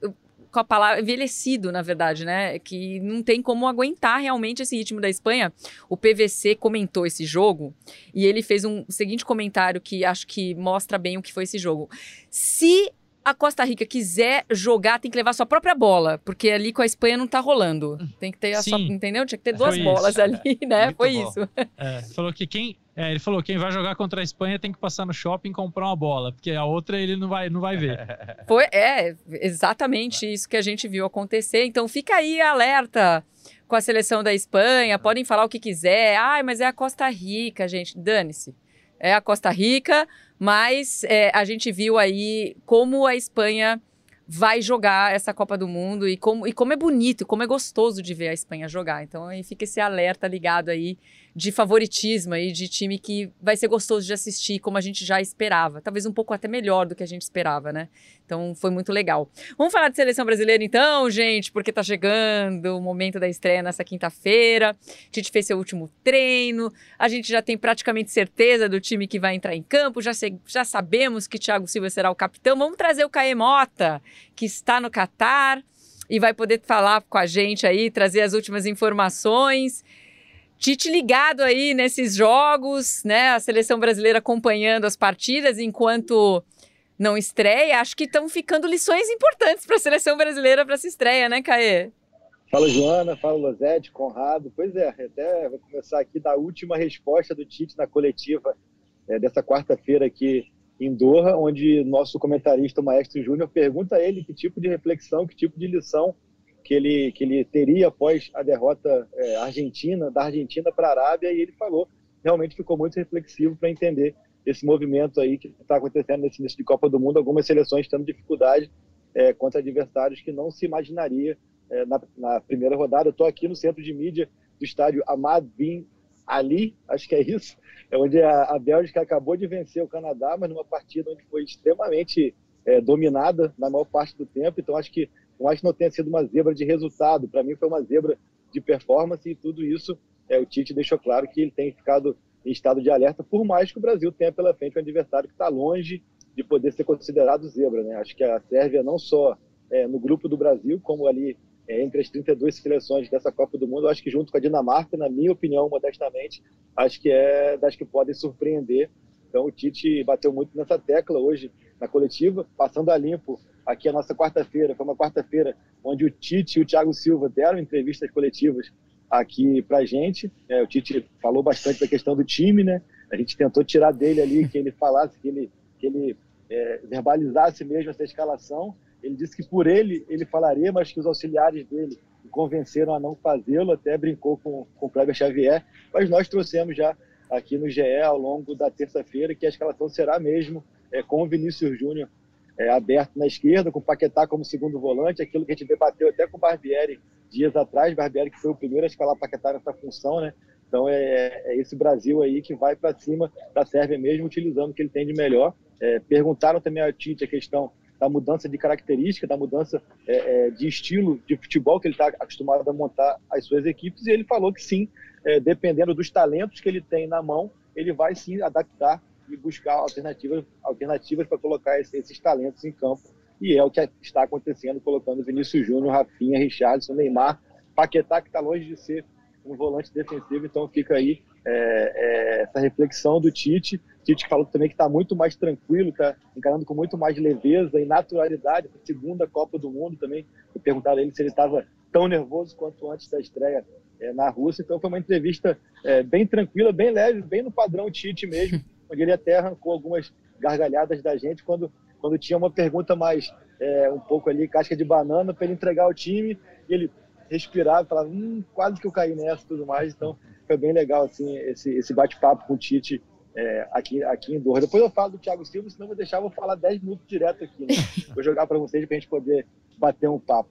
com a palavra envelhecido, na verdade, né? Que não tem como aguentar realmente esse ritmo da Espanha. O PVC comentou esse jogo e ele fez um seguinte comentário que acho que mostra bem o que foi esse jogo. Se a Costa Rica quiser jogar, tem que levar sua própria bola, porque ali com a Espanha não tá rolando. Tem que ter a sua, entendeu? Tinha que ter duas Foi bolas isso. ali, né? Muito Foi bom. isso. É, falou que quem é, ele falou quem vai jogar contra a Espanha tem que passar no shopping e comprar uma bola, porque a outra ele não vai, não vai ver. (laughs) Foi, é, exatamente isso que a gente viu acontecer. Então fica aí alerta com a seleção da Espanha, podem falar o que quiser. Ai, mas é a Costa Rica, gente. Dane-se. É a Costa Rica, mas é, a gente viu aí como a Espanha vai jogar essa Copa do Mundo e como, e como é bonito, como é gostoso de ver a Espanha jogar. Então aí fica esse alerta ligado aí de favoritismo aí, de time que vai ser gostoso de assistir, como a gente já esperava. Talvez um pouco até melhor do que a gente esperava, né? Então foi muito legal. Vamos falar de seleção brasileira então, gente, porque tá chegando o momento da estreia nessa quinta-feira. A gente fez seu último treino, a gente já tem praticamente certeza do time que vai entrar em campo, já, se, já sabemos que Thiago Silva será o capitão. Vamos trazer o Caemota, que está no Catar e vai poder falar com a gente aí, trazer as últimas informações. Tite ligado aí nesses jogos, né? A seleção brasileira acompanhando as partidas enquanto não estreia. Acho que estão ficando lições importantes para a seleção brasileira para essa estreia, né, Caê? Fala, Joana. Fala, Losete, Conrado. Pois é, até vou começar aqui da última resposta do Tite na coletiva é, dessa quarta-feira aqui em Doha, onde nosso comentarista, o Maestro Júnior, pergunta a ele que tipo de reflexão, que tipo de lição que ele, que ele teria após a derrota é, argentina, da Argentina para a Arábia, e ele falou, realmente ficou muito reflexivo para entender esse movimento aí que está acontecendo nesse início de Copa do Mundo, algumas seleções tendo dificuldade é, contra adversários que não se imaginaria é, na, na, primeira rodada. Estou aqui no centro de mídia do estádio Ahmad Bin Ali, acho que é isso, é onde a, a Bélgica acabou de vencer o Canadá, mas numa partida onde foi extremamente é, dominada na maior parte do tempo. Então acho que por mais que não tenha sido uma zebra de resultado, para mim foi uma zebra de performance e tudo isso é, o Tite deixou claro que ele tem ficado em estado de alerta, por mais que o Brasil tenha pela frente um adversário que está longe de poder ser considerado zebra. Né? Acho que a Sérvia, não só é, no grupo do Brasil, como ali é, entre as 32 seleções dessa Copa do Mundo, acho que junto com a Dinamarca, na minha opinião, modestamente, acho que é das que podem surpreender. Então o Tite bateu muito nessa tecla hoje na coletiva, passando a limpo aqui a nossa quarta-feira. Foi uma quarta-feira onde o Tite e o Thiago Silva deram entrevistas coletivas aqui para gente. É, o Tite falou bastante da questão do time, né? A gente tentou tirar dele ali que ele falasse, que ele, que ele é, verbalizasse mesmo essa escalação. Ele disse que por ele ele falaria, mas que os auxiliares dele convenceram a não fazê-lo. Até brincou com, com o Kleber Xavier. Mas nós trouxemos já aqui no GE ao longo da terça-feira que a escalação será mesmo é, com o Vinícius Júnior é, aberto na esquerda, com o Paquetá como segundo volante, aquilo que a gente debateu até com o Barbieri dias atrás, Barbieri que foi o primeiro a escalar Paquetá nessa função, né? Então é, é esse Brasil aí que vai para cima da Sérvia mesmo, utilizando o que ele tem de melhor. É, perguntaram também a Tite a questão da mudança de característica, da mudança é, é de estilo de futebol que ele está acostumado a montar as suas equipes, e ele falou que sim, é, dependendo dos talentos que ele tem na mão, ele vai sim adaptar e buscar alternativas, alternativas para colocar esses, esses, talentos em campo. E é o que está acontecendo, colocando Vinícius Júnior, Rafinha, Richardson, Neymar, Paquetá, que está longe de ser um volante defensivo. Então fica aí é, é, essa reflexão do Tite. Tite falou também que está muito mais tranquilo, está encarando com muito mais leveza e naturalidade a segunda Copa do Mundo também. Eu perguntaram a ele se ele estava tão nervoso quanto antes da estreia é, na Rússia. Então foi uma entrevista é, bem tranquila, bem leve, bem no padrão Tite mesmo (laughs) onde ele até arrancou algumas gargalhadas da gente quando, quando tinha uma pergunta mais é, um pouco ali, casca de banana, para ele entregar o time, e ele respirava e falava, hum, quase que eu caí nessa e tudo mais. Então foi bem legal assim, esse, esse bate-papo com o Tite é, aqui, aqui em Doha. Depois eu falo do Thiago Silva, senão eu vou deixar, vou falar 10 minutos direto aqui. Né? Vou jogar para vocês para a gente poder bater um papo.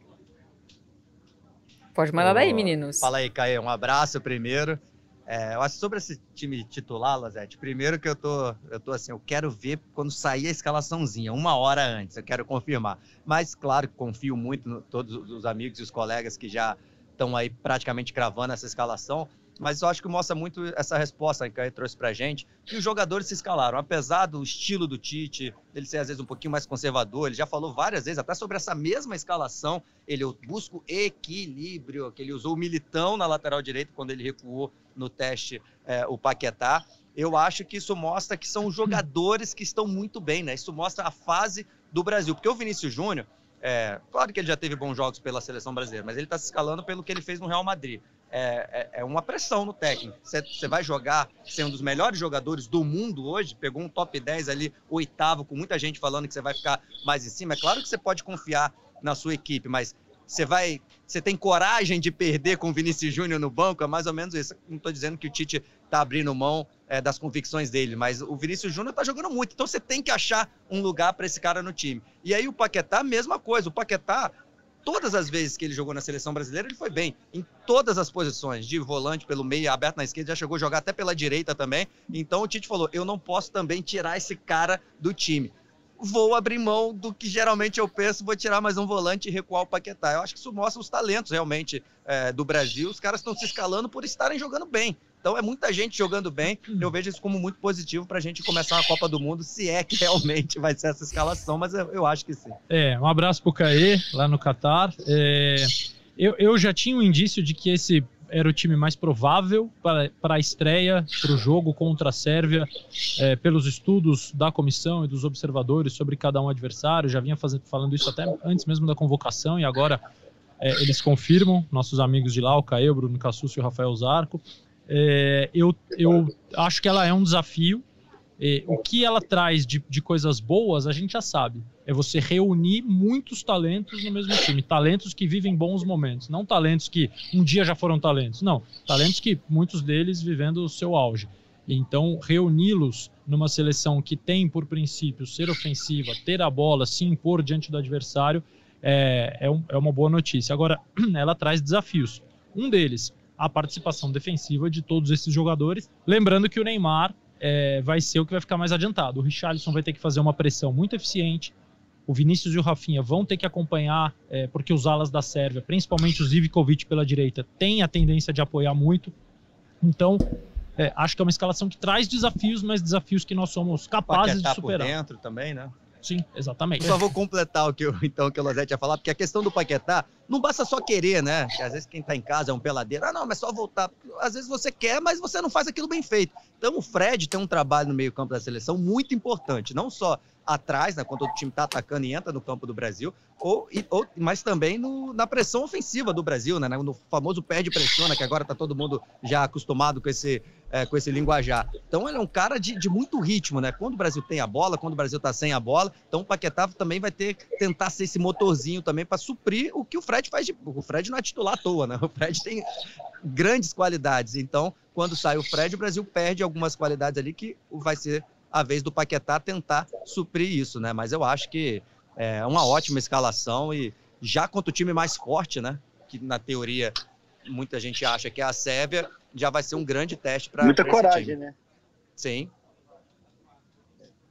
Pode mandar daí, meninos. Fala aí, Caio. Um abraço primeiro. É, eu acho sobre esse time titular, Lazete, primeiro que eu tô, eu tô assim, eu quero ver quando sair a escalaçãozinha, uma hora antes, eu quero confirmar. Mas, claro, confio muito em todos os amigos e os colegas que já estão aí praticamente cravando essa escalação. Mas eu acho que mostra muito essa resposta que ele trouxe pra gente, que os jogadores se escalaram. Apesar do estilo do Tite, ele ser às vezes um pouquinho mais conservador, ele já falou várias vezes, até sobre essa mesma escalação, ele busca equilíbrio, que ele usou o militão na lateral direita quando ele recuou no teste é, o Paquetá. Eu acho que isso mostra que são (laughs) jogadores que estão muito bem, né? Isso mostra a fase do Brasil. Porque o Vinícius Júnior, é, claro que ele já teve bons jogos pela seleção brasileira, mas ele está se escalando pelo que ele fez no Real Madrid é, é, é uma pressão no técnico. Você vai jogar, ser um dos melhores jogadores do mundo hoje, pegou um top 10 ali, oitavo, com muita gente falando que você vai ficar mais em cima. É claro que você pode confiar na sua equipe, mas você vai. Você tem coragem de perder com o Vinícius Júnior no banco? É mais ou menos isso. Não estou dizendo que o Tite está abrindo mão é, das convicções dele, mas o Vinícius Júnior está jogando muito. Então você tem que achar um lugar para esse cara no time. E aí o Paquetá, mesma coisa. O Paquetá todas as vezes que ele jogou na seleção brasileira, ele foi bem em todas as posições, de volante pelo meio, aberto na esquerda, já chegou a jogar até pela direita também. Então o Tite falou: eu não posso também tirar esse cara do time. Vou abrir mão do que geralmente eu penso, vou tirar mais um volante e recuar o Paquetá. Eu acho que isso mostra os talentos realmente é, do Brasil. Os caras estão se escalando por estarem jogando bem. Então é muita gente jogando bem. Eu vejo isso como muito positivo para a gente começar a Copa do Mundo, se é que realmente vai ser essa escalação, mas eu, eu acho que sim. É, um abraço pro Caê, lá no Catar. É, eu, eu já tinha um indício de que esse era o time mais provável para, para a estreia, para o jogo contra a Sérvia, é, pelos estudos da comissão e dos observadores sobre cada um adversário. Já vinha falando isso até antes mesmo da convocação e agora é, eles confirmam, nossos amigos de lá, o Caê, o Bruno Cassus e o Rafael Zarco. É, eu, eu acho que ela é um desafio. É, o que ela traz de, de coisas boas, a gente já sabe. É você reunir muitos talentos no mesmo time. Talentos que vivem bons momentos. Não talentos que um dia já foram talentos. Não. Talentos que muitos deles vivendo o seu auge. Então, reuni-los numa seleção que tem, por princípio, ser ofensiva, ter a bola, se impor diante do adversário, é, é, um, é uma boa notícia. Agora, (clears throat) ela traz desafios. Um deles, a participação defensiva de todos esses jogadores. Lembrando que o Neymar é, vai ser o que vai ficar mais adiantado. O Richarlison vai ter que fazer uma pressão muito eficiente. O Vinícius e o Rafinha vão ter que acompanhar, é, porque os alas da Sérvia, principalmente o Zivkovic pela direita, têm a tendência de apoiar muito. Então, é, acho que é uma escalação que traz desafios, mas desafios que nós somos capazes de superar. por dentro também, né? Sim, exatamente. Só vou completar o que eu, (laughs) então, que o Lozete ia falar, porque a questão do Paquetá não basta só querer, né? Porque às vezes quem tá em casa é um peladeiro. Ah, não, mas só voltar. Às vezes você quer, mas você não faz aquilo bem feito. Então o Fred tem um trabalho no meio-campo da seleção muito importante, não só atrás, né, quando o time está atacando e entra no campo do Brasil, ou, ou mas também no, na pressão ofensiva do Brasil, né, no famoso perde pressiona, que agora está todo mundo já acostumado com esse, é, com esse linguajar. Então ele é um cara de, de muito ritmo, né? Quando o Brasil tem a bola, quando o Brasil está sem a bola, então o Paquetá também vai ter que tentar ser esse motorzinho também para suprir o que o Fred faz de. O Fred não é titular à toa, né? O Fred tem grandes qualidades. Então, quando sai o Fred, o Brasil perde algumas qualidades ali que vai ser a vez do Paquetá tentar suprir isso, né? Mas eu acho que é uma ótima escalação e já contra o time mais forte, né? Que na teoria muita gente acha que é a Sérvia, já vai ser um grande teste para Muita coragem, né? Sim.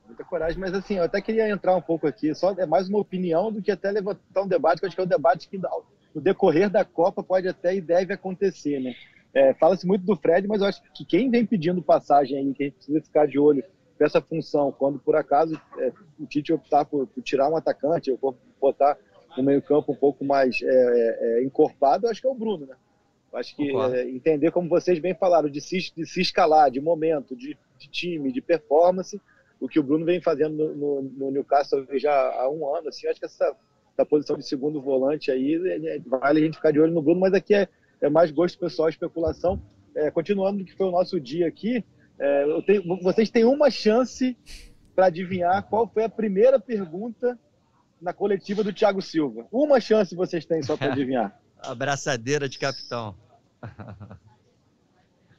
Muita coragem, mas assim, eu até queria entrar um pouco aqui, só é mais uma opinião do que até levantar um debate, que eu acho que é um debate que no decorrer da Copa pode até e deve acontecer, né? É, Fala-se muito do Fred, mas eu acho que quem vem pedindo passagem aí, que a gente precisa ficar de olho essa função, quando por acaso é, o Tite optar por, por, tirar um atacante, ou botar no meio-campo um pouco mais é, é, é encorpado, acho que é o Bruno, né? Acho que é, entender, como vocês bem falaram, de se, de se escalar, de momento, de, de, time, de performance, o que o Bruno vem fazendo no, no, no Newcastle já há um ano, assim, acho que essa, essa posição de segundo volante aí, é, vale a gente ficar de olho no Bruno, mas aqui é, é mais gosto pessoal, especulação. continuando do que foi o nosso dia aqui, é, tenho, vocês têm uma chance para adivinhar qual foi a primeira pergunta na coletiva do Thiago Silva. Uma chance vocês têm só para (laughs) adivinhar. Abraçadeira de capitão. (laughs)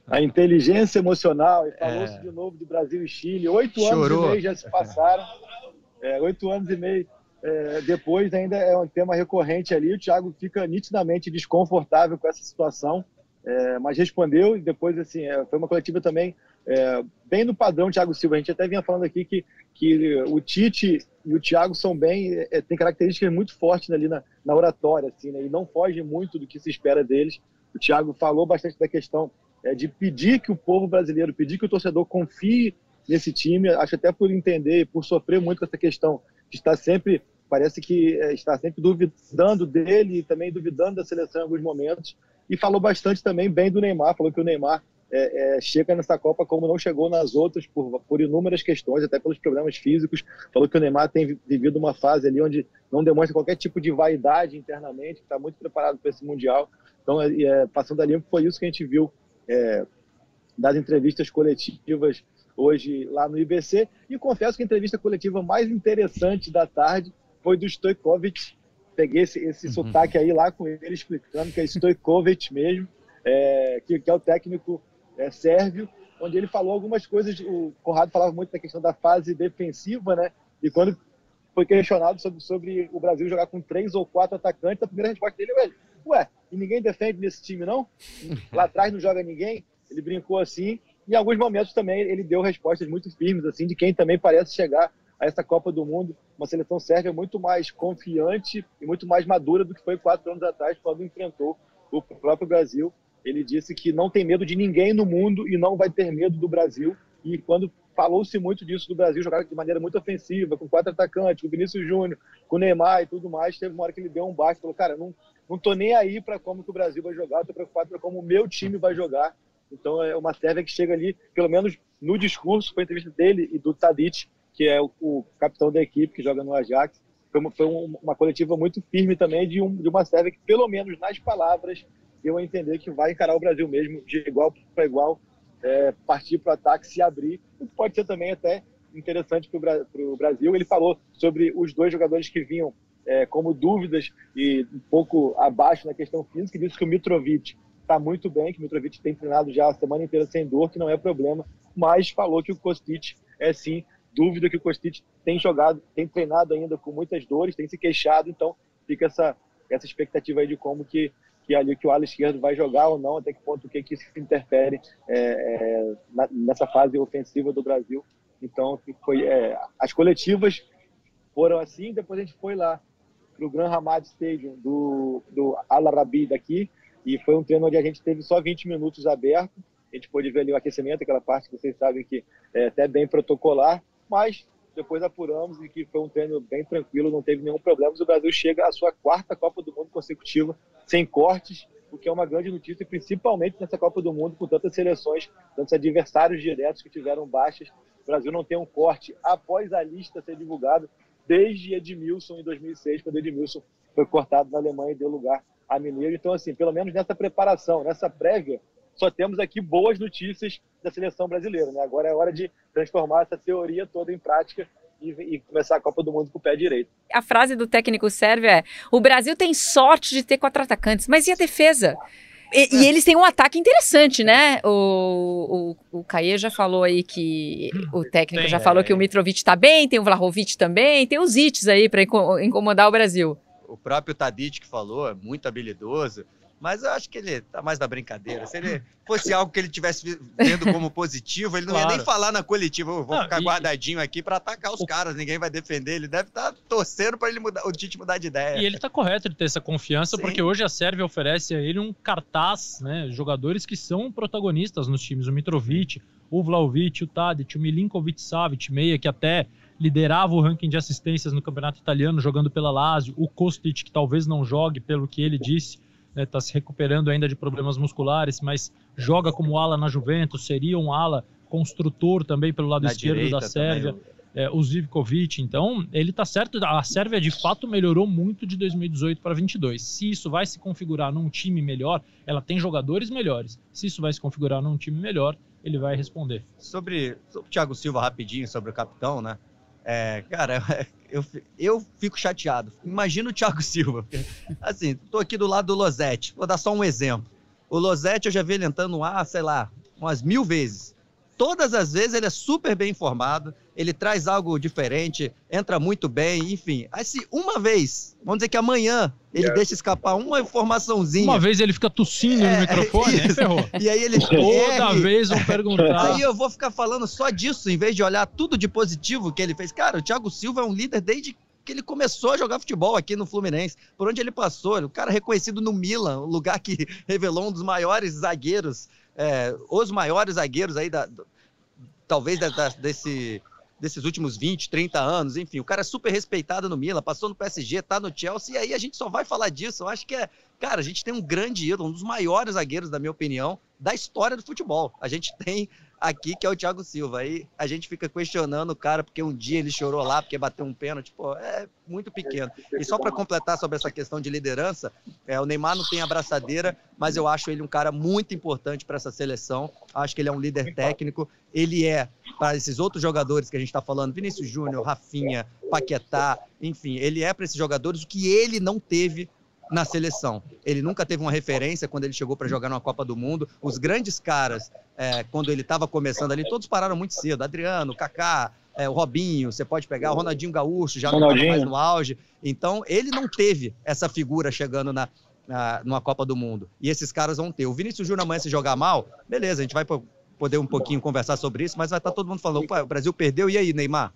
A inteligência emocional, e falou-se é... de novo de Brasil e Chile. Oito anos e meio já se passaram. É, oito anos e meio é, depois ainda é um tema recorrente ali. O Thiago fica nitidamente desconfortável com essa situação, é, mas respondeu e depois, assim, é, foi uma coletiva também é, bem no padrão Thiago Silva. A gente até vinha falando aqui que, que o Tite e o Thiago são bem, é, tem características muito fortes ali na, na oratória, assim, né, e não fogem muito do que se espera deles. O Thiago falou bastante da questão é, de pedir que o povo brasileiro, pedir que o torcedor confie nesse time, acho até por entender por sofrer muito com essa questão de estar sempre, parece que é, está sempre duvidando dele e também duvidando da seleção em alguns momentos. E falou bastante também bem do Neymar, falou que o Neymar é, é, chega nessa Copa como não chegou nas outras por, por inúmeras questões, até pelos problemas físicos. Falou que o Neymar tem vivido uma fase ali onde não demonstra qualquer tipo de vaidade internamente, está muito preparado para esse Mundial. Então, é, é passando ali, foi isso que a gente viu é, das entrevistas coletivas hoje lá no IBC. E confesso que a entrevista coletiva mais interessante da tarde foi do Stojkovic. Peguei esse, esse uhum. sotaque aí lá com ele explicando que é Stojkovic mesmo, é, que, que é o técnico é, sérvio, onde ele falou algumas coisas. O Conrado falava muito da questão da fase defensiva, né? E quando foi questionado sobre, sobre o Brasil jogar com três ou quatro atacantes. A primeira resposta dele é: Ué, e ninguém defende nesse time, não? Lá atrás não joga ninguém? Ele brincou assim. E em alguns momentos também ele deu respostas muito firmes, assim, de quem também parece chegar a essa Copa do Mundo. Uma seleção sérvia muito mais confiante e muito mais madura do que foi quatro anos atrás, quando enfrentou o próprio Brasil. Ele disse que não tem medo de ninguém no mundo e não vai ter medo do Brasil. E quando falou-se muito disso do Brasil jogar de maneira muito ofensiva, com quatro atacantes, com o Vinícius Júnior, com o Neymar e tudo mais, teve uma hora que ele deu um baixo, falou, cara, não, não tô nem aí para como que o Brasil vai jogar, tô preocupado para como o meu time vai jogar. Então é uma Sérvia que chega ali, pelo menos no discurso, foi a entrevista dele e do Tadic, que é o, o capitão da equipe que joga no Ajax, foi uma, foi uma coletiva muito firme também de, um, de uma Sérvia que, pelo menos nas palavras, deu a entender que vai encarar o Brasil mesmo de igual para igual, é, partir para o ataque, se abrir, o que pode ser também até interessante para o Brasil. Ele falou sobre os dois jogadores que vinham é, como dúvidas e um pouco abaixo na questão física, disse que o Mitrovic está muito bem, que o Mitrovic tem treinado já a semana inteira sem dor, que não é problema, mas falou que o Kostic é sim dúvida que o Kostic tem jogado, tem treinado ainda com muitas dores, tem se queixado, então fica essa, essa expectativa aí de como que, que ali que o ala esquerdo vai jogar ou não, até que ponto que, que isso interfere é, é, nessa fase ofensiva do Brasil. Então, foi, é, as coletivas foram assim, depois a gente foi lá para o Gran Hamad Stadium do, do Al Arabi daqui, e foi um treino onde a gente teve só 20 minutos aberto. A gente pôde ver ali o aquecimento, aquela parte que vocês sabem que é até bem protocolar, mas depois apuramos e que foi um treino bem tranquilo, não teve nenhum problema. O Brasil chega à sua quarta Copa do Mundo consecutiva, sem cortes, o que é uma grande notícia, principalmente nessa Copa do Mundo, com tantas seleções, tantos adversários diretos que tiveram baixas. O Brasil não tem um corte após a lista ser divulgada, desde Edmilson em 2006, quando Edmilson foi cortado na Alemanha e deu lugar a Mineiro. Então, assim, pelo menos nessa preparação, nessa prévia, só temos aqui boas notícias da seleção brasileira. Né? Agora é hora de transformar essa teoria toda em prática e, e, começar a Copa do Mundo com o pé direito. A frase do técnico sérvio é: o Brasil tem sorte de ter quatro atacantes, mas e a defesa? E, e, eles têm um ataque interessante, né? O, o, o Caê já falou aí que o técnico tem, já falou é. que o Mitrovic está bem, tem o Vlahovic também, tem os Ites aí para incomodar o Brasil. O próprio Tadic que falou, é muito habilidoso. Mas eu acho que ele tá mais na brincadeira. Se ele fosse algo que ele tivesse vendo como positivo, ele não claro. ia nem falar na coletiva. Eu vou não, ficar e... guardadinho aqui para atacar os o... caras, ninguém vai defender. Ele deve estar tá torcendo para ele mudar, o Tite mudar de ideia. E ele tá correto de ter essa confiança, Sim. porque hoje a Sérvia oferece a ele um cartaz, né? Jogadores que são protagonistas nos times. O Mitrovic, o Vlaovic, o Tadic, o Milinkovic Savic, meia, que até liderava o ranking de assistências no campeonato italiano, jogando pela Lazio. O Kostic, que talvez não jogue, pelo que ele disse está né, tá se recuperando ainda de problemas musculares, mas joga como ala na Juventus, seria um ala construtor também pelo lado na esquerdo da Sérvia. É, o Zivkovic, então ele está certo, a Sérvia de fato melhorou muito de 2018 para 22. Se isso vai se configurar num time melhor, ela tem jogadores melhores. Se isso vai se configurar num time melhor, ele vai responder. Sobre, sobre o Thiago Silva rapidinho, sobre o capitão, né? É, cara, (laughs) eu, eu fico chateado. Imagina o Thiago (laughs) Silva. Assim, tô aqui do lado do Losete. Vou dar só um exemplo. O Losete eu já vi ele entrando no ar, sei lá, umas mil vezes todas as vezes ele é super bem informado, ele traz algo diferente, entra muito bem, enfim. Aí se uma vez, vamos dizer que amanhã, ele deixa escapar uma informaçãozinha. Uma vez ele fica tossindo é, no microfone, (laughs) é, ferrou. E aí ele Toda vez vão perguntar. Aí eu vou ficar falando só disso, em vez de olhar tudo de positivo que ele fez. Cara, o Thiago Silva é um líder desde que ele começou a jogar futebol aqui no Fluminense. Por onde ele passou, o cara reconhecido no Milan, o lugar que (laughs) revelou um dos maiores zagueiros é, os maiores zagueiros aí da, talvez da, da, desse, desses últimos 20, 30 anos, enfim, o cara é super respeitado no Milan, passou no PSG, tá no Chelsea, e aí a gente só vai falar disso. Eu acho que é, cara, a gente tem um grande ídolo, um dos maiores zagueiros, na minha opinião, da história do futebol. A gente tem aqui, que é o Thiago Silva. Aí a gente fica questionando o cara porque um dia ele chorou lá porque bateu um pênalti. Pô, é muito pequeno. E só para completar sobre essa questão de liderança, é, o Neymar não tem abraçadeira, mas eu acho ele um cara muito importante para essa seleção. Acho que ele é um líder técnico. Ele é, para esses outros jogadores que a gente está falando, Vinícius Júnior, Rafinha, Paquetá, enfim, ele é para esses jogadores o que ele não teve na seleção. Ele nunca teve uma referência quando ele chegou para jogar numa Copa do Mundo. Os grandes caras, é, quando ele estava começando ali, todos pararam muito cedo. Adriano, Kaká, é, o Robinho, você pode pegar o Ronaldinho Gaúcho, já não mais no auge. Então, ele não teve essa figura chegando na, na, numa Copa do Mundo. E esses caras vão ter. O Vinícius Júnior amanhã se jogar mal, beleza, a gente vai poder um pouquinho conversar sobre isso, mas vai estar todo mundo falando, o Brasil perdeu, e aí, Neymar?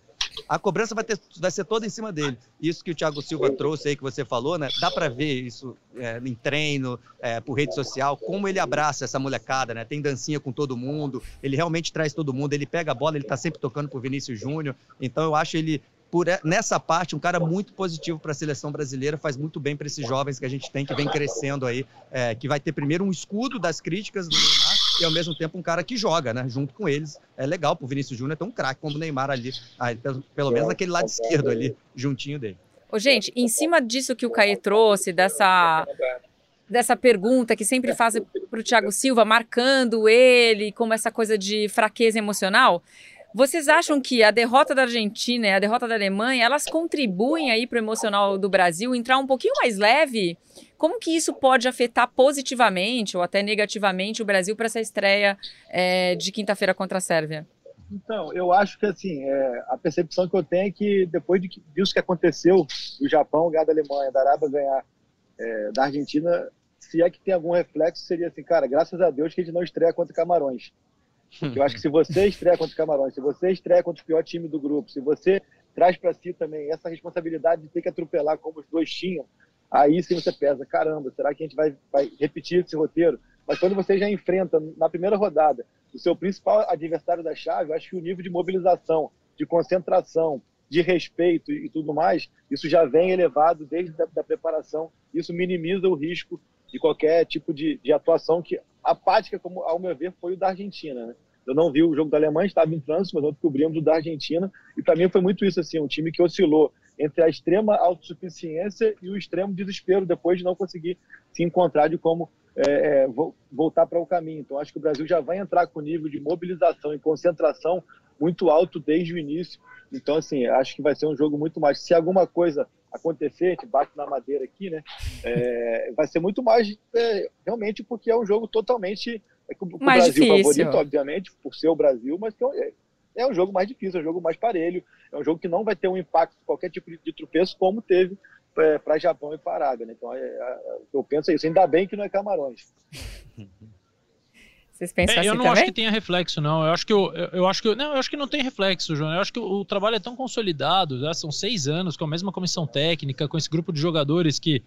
A cobrança vai, ter, vai ser toda em cima dele. Isso que o Thiago Silva trouxe aí, que você falou, né? Dá para ver isso é, em treino, é, por rede social, como ele abraça essa molecada, né? Tem dancinha com todo mundo, ele realmente traz todo mundo, ele pega a bola, ele tá sempre tocando pro Vinícius Júnior. Então eu acho ele por nessa parte, um cara muito positivo para a seleção brasileira, faz muito bem para esses jovens que a gente tem, que vem crescendo aí, é, que vai ter primeiro um escudo das críticas do Neymar e ao mesmo tempo um cara que joga, né? Junto com eles. É legal pro Vinícius Júnior ter um craque como o Neymar ali, aí, pelo, pelo menos naquele lado esquerdo ali, juntinho dele. Ô, gente, em cima disso que o Caê trouxe, dessa dessa pergunta que sempre fazem para o Thiago Silva, marcando ele como essa coisa de fraqueza emocional. Vocês acham que a derrota da Argentina e a derrota da Alemanha, elas contribuem aí para o emocional do Brasil entrar um pouquinho mais leve? Como que isso pode afetar positivamente ou até negativamente o Brasil para essa estreia é, de quinta-feira contra a Sérvia? Então, eu acho que assim, é, a percepção que eu tenho é que depois de que, disso que aconteceu, do Japão ganhar da Alemanha, da Arábia ganhar é, da Argentina, se é que tem algum reflexo, seria assim, cara, graças a Deus que a gente não estreia contra Camarões. Eu acho que se você estreia contra Camarões, se você estreia contra o pior time do grupo, se você traz para si também essa responsabilidade de ter que atropelar como os dois tinham, aí sim você pesa, caramba, será que a gente vai, vai repetir esse roteiro? Mas quando você já enfrenta na primeira rodada o seu principal adversário da chave, eu acho que o nível de mobilização, de concentração, de respeito e tudo mais, isso já vem elevado desde a da preparação, isso minimiza o risco de qualquer tipo de, de atuação que apática, como ao meu ver, foi o da Argentina. Né? Eu não vi o jogo da Alemanha, estava em trânsito, mas nós descobrimos o da Argentina. E para mim foi muito isso, assim, um time que oscilou entre a extrema autossuficiência e o extremo desespero depois de não conseguir se encontrar de como é, é, voltar para o caminho. Então acho que o Brasil já vai entrar com nível de mobilização e concentração muito alto desde o início. Então assim acho que vai ser um jogo muito mais. Se alguma coisa acontecer, a gente bate na madeira aqui, né? É, vai ser muito mais é, realmente porque é um jogo totalmente é, o mais Brasil difícil. favorito, obviamente, por ser o Brasil, mas que é, é um jogo mais difícil, é um jogo mais parelho, é um jogo que não vai ter um impacto qualquer tipo de, de tropeço como teve é, para Japão e para Arábia, né? Então, é, é, eu penso isso. Ainda bem que não é Camarões. (laughs) Vocês pensam é, assim Eu não também? acho que tenha reflexo, não. Eu acho que eu, eu, acho que não, eu acho que não tem reflexo, João. Eu acho que o, o trabalho é tão consolidado, já são seis anos com a mesma comissão técnica, com esse grupo de jogadores que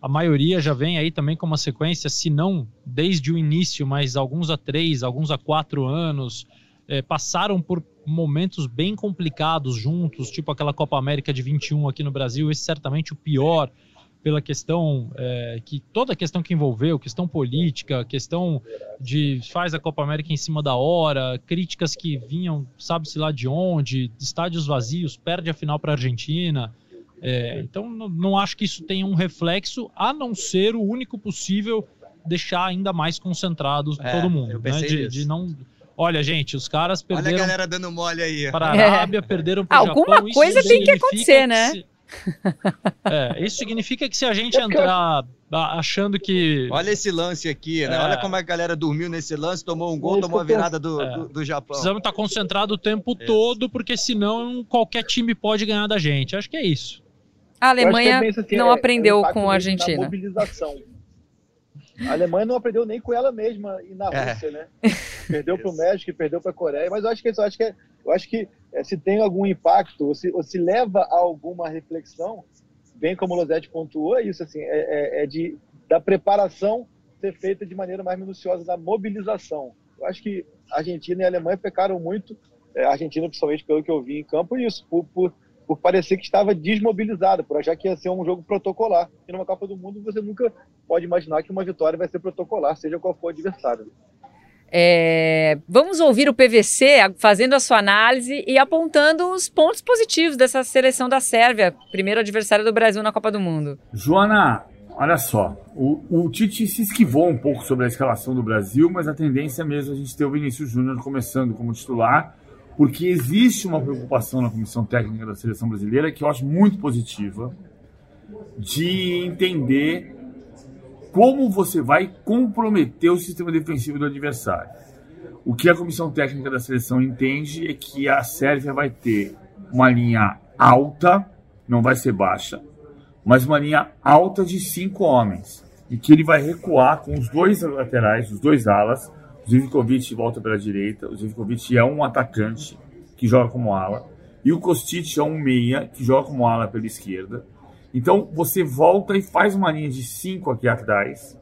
a maioria já vem aí também com uma sequência, se não desde o início, mas alguns a três, alguns a quatro anos, é, passaram por momentos bem complicados juntos, tipo aquela Copa América de 21 aqui no Brasil, esse certamente o pior pela questão é, que toda a questão que envolveu, questão política, questão de faz a Copa América em cima da hora, críticas que vinham, sabe-se lá de onde, estádios vazios, perde a final para a Argentina. É, então não, não, acho que isso tenha um reflexo, a não ser o único possível deixar ainda mais concentrados é, todo mundo, né? De, de, não Olha, gente, os caras perderam. Olha a galera dando mole aí. Para a Arábia, é. perderam para Alguma Japão. coisa tem que acontecer, né? Se, é, isso significa que se a gente entrar achando que. Olha esse lance aqui, né? É. Olha como a galera dormiu nesse lance, tomou um gol, tomou a virada do, é. do, do, Japão. Precisamos estar concentrados o tempo isso. todo, porque senão qualquer time pode ganhar da gente. Acho que é isso. A Alemanha é não é, aprendeu com a Argentina. Mobilização. A Alemanha não aprendeu nem com ela mesma e na é. Rússia, né? Perdeu para o México, perdeu para a Coreia, mas eu acho que eu acho que, é, eu acho que é, se tem algum impacto, ou se, ou se leva a alguma reflexão, bem como o Losete pontuou, é isso, assim, é, é, é, de, da preparação ser feita de maneira mais minuciosa, da mobilização. Eu acho que a Argentina e a Alemanha pecaram muito, é, a Argentina principalmente pelo que eu vi em campo, isso, por, por, por parecer que estava desmobilizada, por achar que ia ser um jogo protocolar. E numa Copa do Mundo você nunca pode imaginar que uma vitória vai ser protocolar, seja qual for o adversário. É, vamos ouvir o PVC fazendo a sua análise e apontando os pontos positivos dessa seleção da Sérvia, primeiro adversário do Brasil na Copa do Mundo. Joana, olha só, o, o Tite se esquivou um pouco sobre a escalação do Brasil, mas a tendência é mesmo a gente ter o Vinícius Júnior começando como titular, porque existe uma preocupação na comissão técnica da seleção brasileira que eu acho muito positiva, de entender como você vai comprometer o sistema defensivo do adversário. O que a comissão técnica da seleção entende é que a Sérvia vai ter uma linha alta, não vai ser baixa, mas uma linha alta de cinco homens. E que ele vai recuar com os dois laterais, os dois alas. Zivkovic volta pela direita. O Zivkovic é um atacante que joga como ala. E o Kostic é um meia que joga como ala pela esquerda. Então você volta e faz uma linha de cinco aqui atrás.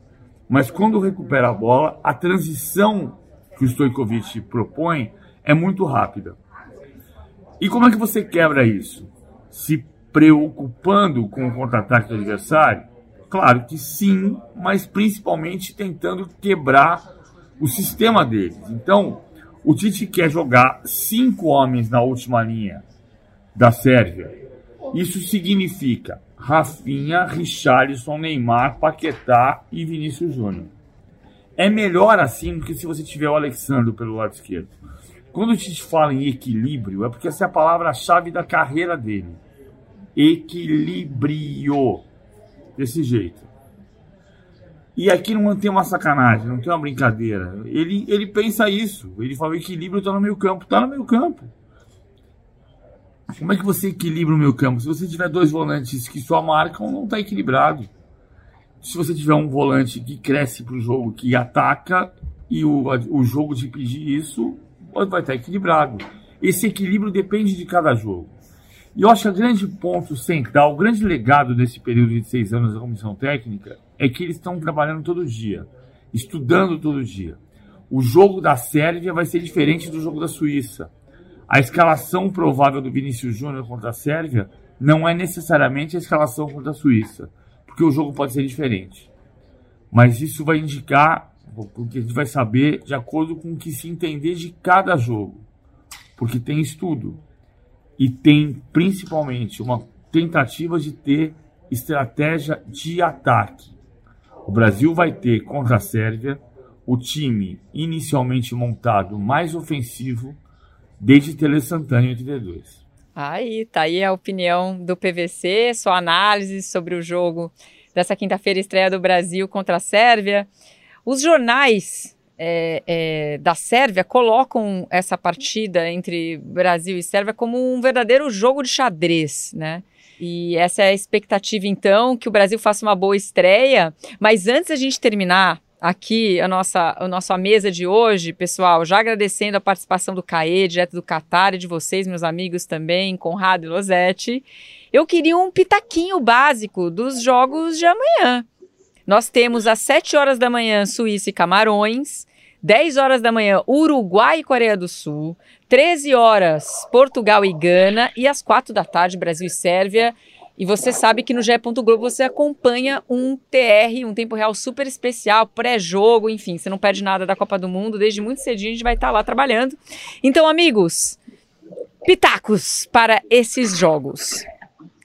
Mas quando recupera a bola, a transição que o Stojkovic propõe é muito rápida. E como é que você quebra isso? Se preocupando com o contra-ataque do adversário? Claro que sim, mas principalmente tentando quebrar o sistema deles. Então, o Tite quer jogar cinco homens na última linha da Sérvia. Isso significa Rafinha, Richarlison, Neymar, Paquetá e Vinícius Júnior. É melhor assim do que se você tiver o Alexandre pelo lado esquerdo. Quando a gente fala em equilíbrio, é porque essa é a palavra-chave da carreira dele. Equilíbrio. Desse jeito. E aqui não tem uma sacanagem, não tem uma brincadeira. Ele, ele pensa isso. Ele fala: o equilíbrio está no meio campo. Está no meio campo. Como é que você equilibra o meio campo? Se você tiver dois volantes que só marcam, não está equilibrado se você tiver um volante que cresce para o jogo, que ataca, e o, o jogo te pedir isso, vai estar equilibrado. Esse equilíbrio depende de cada jogo. E eu acho que o grande ponto central, o grande legado desse período de seis anos da comissão técnica é que eles estão trabalhando todo dia, estudando todo dia. O jogo da Sérvia vai ser diferente do jogo da Suíça. A escalação provável do Vinícius Júnior contra a Sérvia não é necessariamente a escalação contra a Suíça porque o jogo pode ser diferente. Mas isso vai indicar, porque a gente vai saber de acordo com o que se entender de cada jogo. Porque tem estudo. E tem principalmente uma tentativa de ter estratégia de ataque. O Brasil vai ter contra a Sérvia o time inicialmente montado mais ofensivo desde Tele Santana em 82. Aí, tá aí a opinião do PVC, sua análise sobre o jogo dessa quinta-feira, estreia do Brasil contra a Sérvia. Os jornais é, é, da Sérvia colocam essa partida entre Brasil e Sérvia como um verdadeiro jogo de xadrez, né? E essa é a expectativa, então, que o Brasil faça uma boa estreia. Mas antes da gente terminar aqui a nossa, a nossa mesa de hoje, pessoal, já agradecendo a participação do CAE, direto do Catar, e de vocês, meus amigos também, Conrado e Losetti. Eu queria um pitaquinho básico dos jogos de amanhã. Nós temos às 7 horas da manhã Suíça e Camarões, 10 horas da manhã Uruguai e Coreia do Sul, 13 horas Portugal e Gana e às 4 da tarde Brasil e Sérvia. E você sabe que no GE. Globo você acompanha um TR, um tempo real super especial, pré-jogo, enfim, você não perde nada da Copa do Mundo. Desde muito cedinho a gente vai estar lá trabalhando. Então, amigos, pitacos para esses jogos.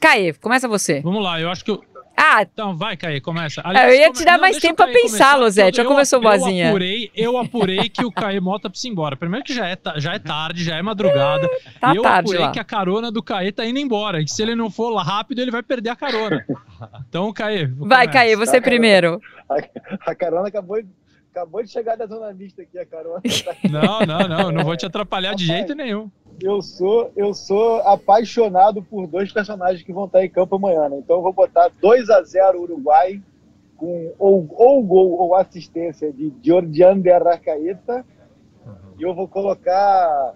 Caê, começa você. Vamos lá, eu acho que ah, então vai, Caí, começa. Aliás, eu ia te dar não, mais tempo para pensar, Losete. Já começou boazinha. Eu apurei, eu apurei que o Caê Mota precisa ir embora. Primeiro que já é, já é tarde, já é madrugada. (laughs) tá e eu tarde apurei lá. que a carona do Caê tá indo embora. E se ele não for lá rápido, ele vai perder a carona. (laughs) Então, Caê. Vai, Caê, você tá, primeiro. A, a carona acabou de acabou de chegar da zona mista aqui, a carona. (laughs) Não, não, não, não vou te atrapalhar de jeito nenhum. Eu sou, eu sou apaixonado por dois personagens que vão estar em campo amanhã, né? Então eu vou botar 2 a 0 Uruguai com ou, ou gol ou assistência de Jordian de Arrascaeta. E eu vou colocar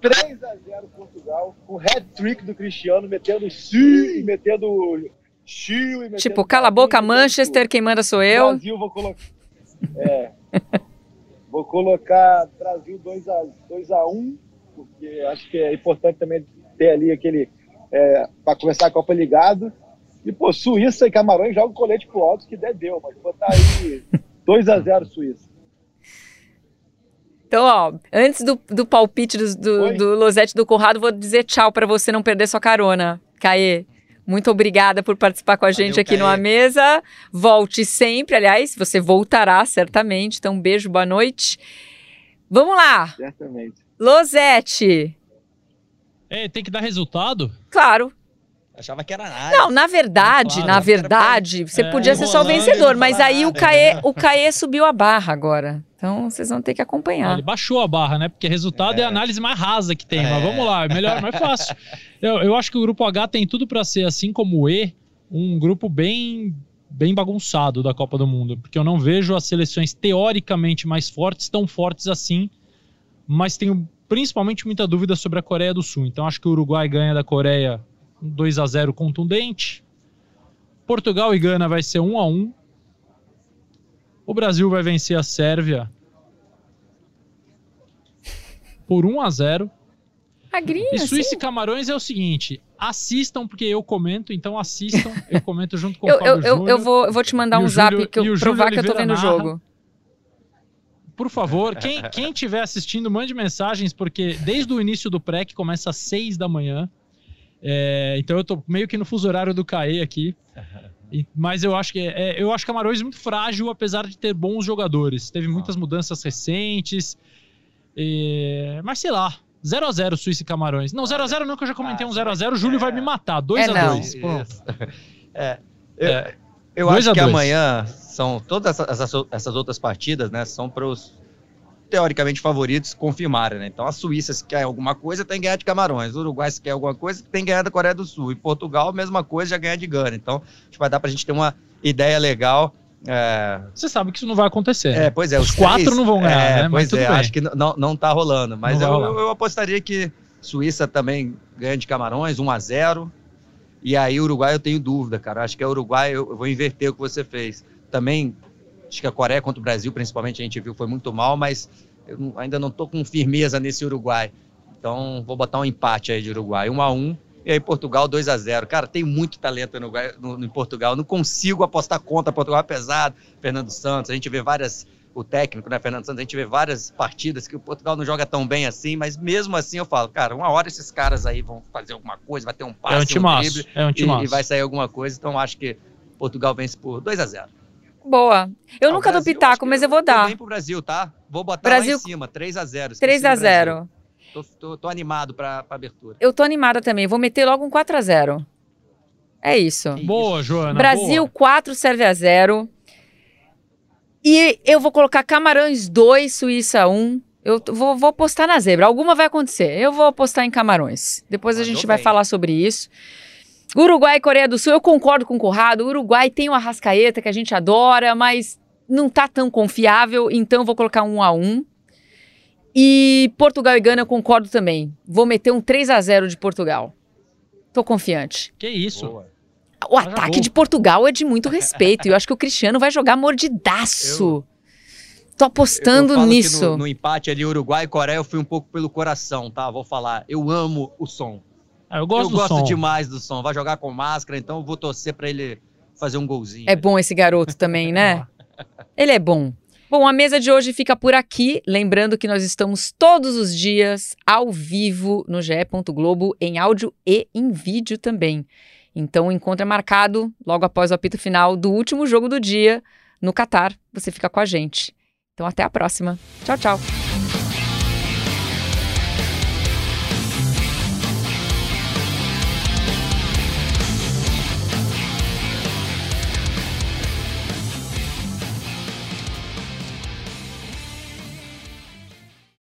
3 a 0 Portugal com hat-trick do Cristiano metendo sim, metendo Chile, Tipo, cala a boca, Manchester, quem manda sou eu. Brasil, vou colocar é. Vou colocar Brasil 2 a 2 a 1 porque acho que é importante também ter ali aquele é, para começar a Copa ligado. E pô, Suíça e Camarões jogam colete pro alto que der deu, mas botar aí (laughs) 2 a 0 Suíça. Então, ó, antes do, do palpite do, do, do Losete do Conrado, vou dizer tchau para você não perder sua carona. Caê. Muito obrigada por participar com a gente Valeu, aqui numa mesa. Volte sempre, aliás, você voltará certamente. Então, um beijo, boa noite. Vamos lá. Certamente. Losete. É, tem que dar resultado? Claro. Achava que era nada. Não, na verdade, claro, na verdade, você é, podia ser só o vencedor, mas aí o Caê, o Caê subiu a barra agora. Então vocês vão ter que acompanhar. Ele baixou a barra, né? Porque resultado é, é a análise mais rasa que tem. É. Mas vamos lá, é melhor, mais fácil. Eu, eu acho que o grupo H tem tudo para ser, assim como o E, um grupo bem bem bagunçado da Copa do Mundo, porque eu não vejo as seleções teoricamente mais fortes tão fortes assim, mas tenho principalmente muita dúvida sobre a Coreia do Sul. Então acho que o Uruguai ganha da Coreia 2 a 0 contundente. Portugal e Gana vai ser 1 a 1. O Brasil vai vencer a Sérvia por 1 a 0. Magrinho, e Suíça assim? e Camarões é o seguinte: assistam, porque eu comento, então assistam. (laughs) Eu comento junto com eu, o Fábio eu, eu, eu, vou, eu vou te mandar um zap Júlio, que eu provar que eu tô vendo o jogo. Por favor, quem, quem tiver assistindo, mande mensagens, porque desde o início do pré, que começa às 6 da manhã, é, então eu tô meio que no fuso horário do CAE aqui. (laughs) E, mas eu acho que é, eu acho Camarões muito frágil, apesar de ter bons jogadores. Teve muitas mudanças recentes. E, mas sei lá, 0x0 Suíça e Camarões. Não, 0x0 não, que eu já comentei ah, um 0x0. O Júlio é... vai me matar. 2x2. É, é, é, eu, eu acho que amanhã são todas essas, essas outras partidas, né? São para os teoricamente favoritos confirmarem, né? Então a Suíça, se quer alguma coisa, tem que ganhar de Camarões. O Uruguai, se quer alguma coisa, tem que ganhar da Coreia do Sul. E Portugal, mesma coisa, já ganha de Gana. Então, acho que vai dar para a gente ter uma ideia legal. É... Você sabe que isso não vai acontecer. É, pois é. Os, os quatro três, não vão ganhar, é, né? Pois é, bem. acho que não, não tá rolando. Mas eu, eu, eu, apostaria que Suíça também ganha de Camarões, 1 a 0 E aí, Uruguai, eu tenho dúvida, cara. Acho que é Uruguai, eu, eu vou inverter o que você fez. Também, acho que a Coreia contra o Brasil, principalmente, a gente viu, foi muito mal, mas eu ainda não tô com firmeza nesse Uruguai. Então, vou botar um empate aí de Uruguai, 1 a 1 e aí Portugal 2 a 0 Cara, tem muito talento no, no, em Portugal. Não consigo apostar contra Portugal, apesar Fernando Santos. A gente vê várias. O técnico, né, Fernando Santos, a gente vê várias partidas que o Portugal não joga tão bem assim, mas mesmo assim eu falo, cara, uma hora esses caras aí vão fazer alguma coisa, vai ter um passe, é um, timaço, drible, é um e, e vai sair alguma coisa. Então acho que Portugal vence por 2 a 0 Boa. Eu ah, nunca Brasil, dou pitaco, mas eu vou dar. Bem pro Brasil, tá? Vou botar Brasil... lá em cima, 3 a 0 3 a 0 Tô, tô, tô animado pra, pra abertura. Eu tô animada também. Vou meter logo um 4 a 0 É isso. Boa, Joana. Brasil boa. 4, serve a 0. E eu vou colocar Camarões 2, Suíça 1. Eu vou, vou postar na zebra. Alguma vai acontecer. Eu vou apostar em Camarões. Depois Mandou a gente bem. vai falar sobre isso. Uruguai e Coreia do Sul, eu concordo com o Corrado. O Uruguai tem uma rascaeta que a gente adora, mas não tá tão confiável, então vou colocar um a um. E Portugal e Gana eu concordo também. Vou meter um 3 a 0 de Portugal. Tô confiante. Que isso? Boa. O ataque de Portugal é de muito respeito. e eu acho que o Cristiano vai jogar mordidaço. Eu, Tô apostando eu, eu nisso. No, no, empate ali, Uruguai e Coreia, eu fui um pouco pelo coração, tá? Vou falar. Eu amo o som. Ah, eu gosto, eu gosto som. demais do som. Vai jogar com máscara, então eu vou torcer para ele fazer um golzinho. É bom esse garoto também, né? (laughs) ele é bom. Bom, a mesa de hoje fica por aqui. Lembrando que nós estamos todos os dias ao vivo no GE. Globo, em áudio e em vídeo também. Então, o encontro é marcado logo após o apito final do último jogo do dia no Catar. Você fica com a gente. Então, até a próxima. Tchau, tchau.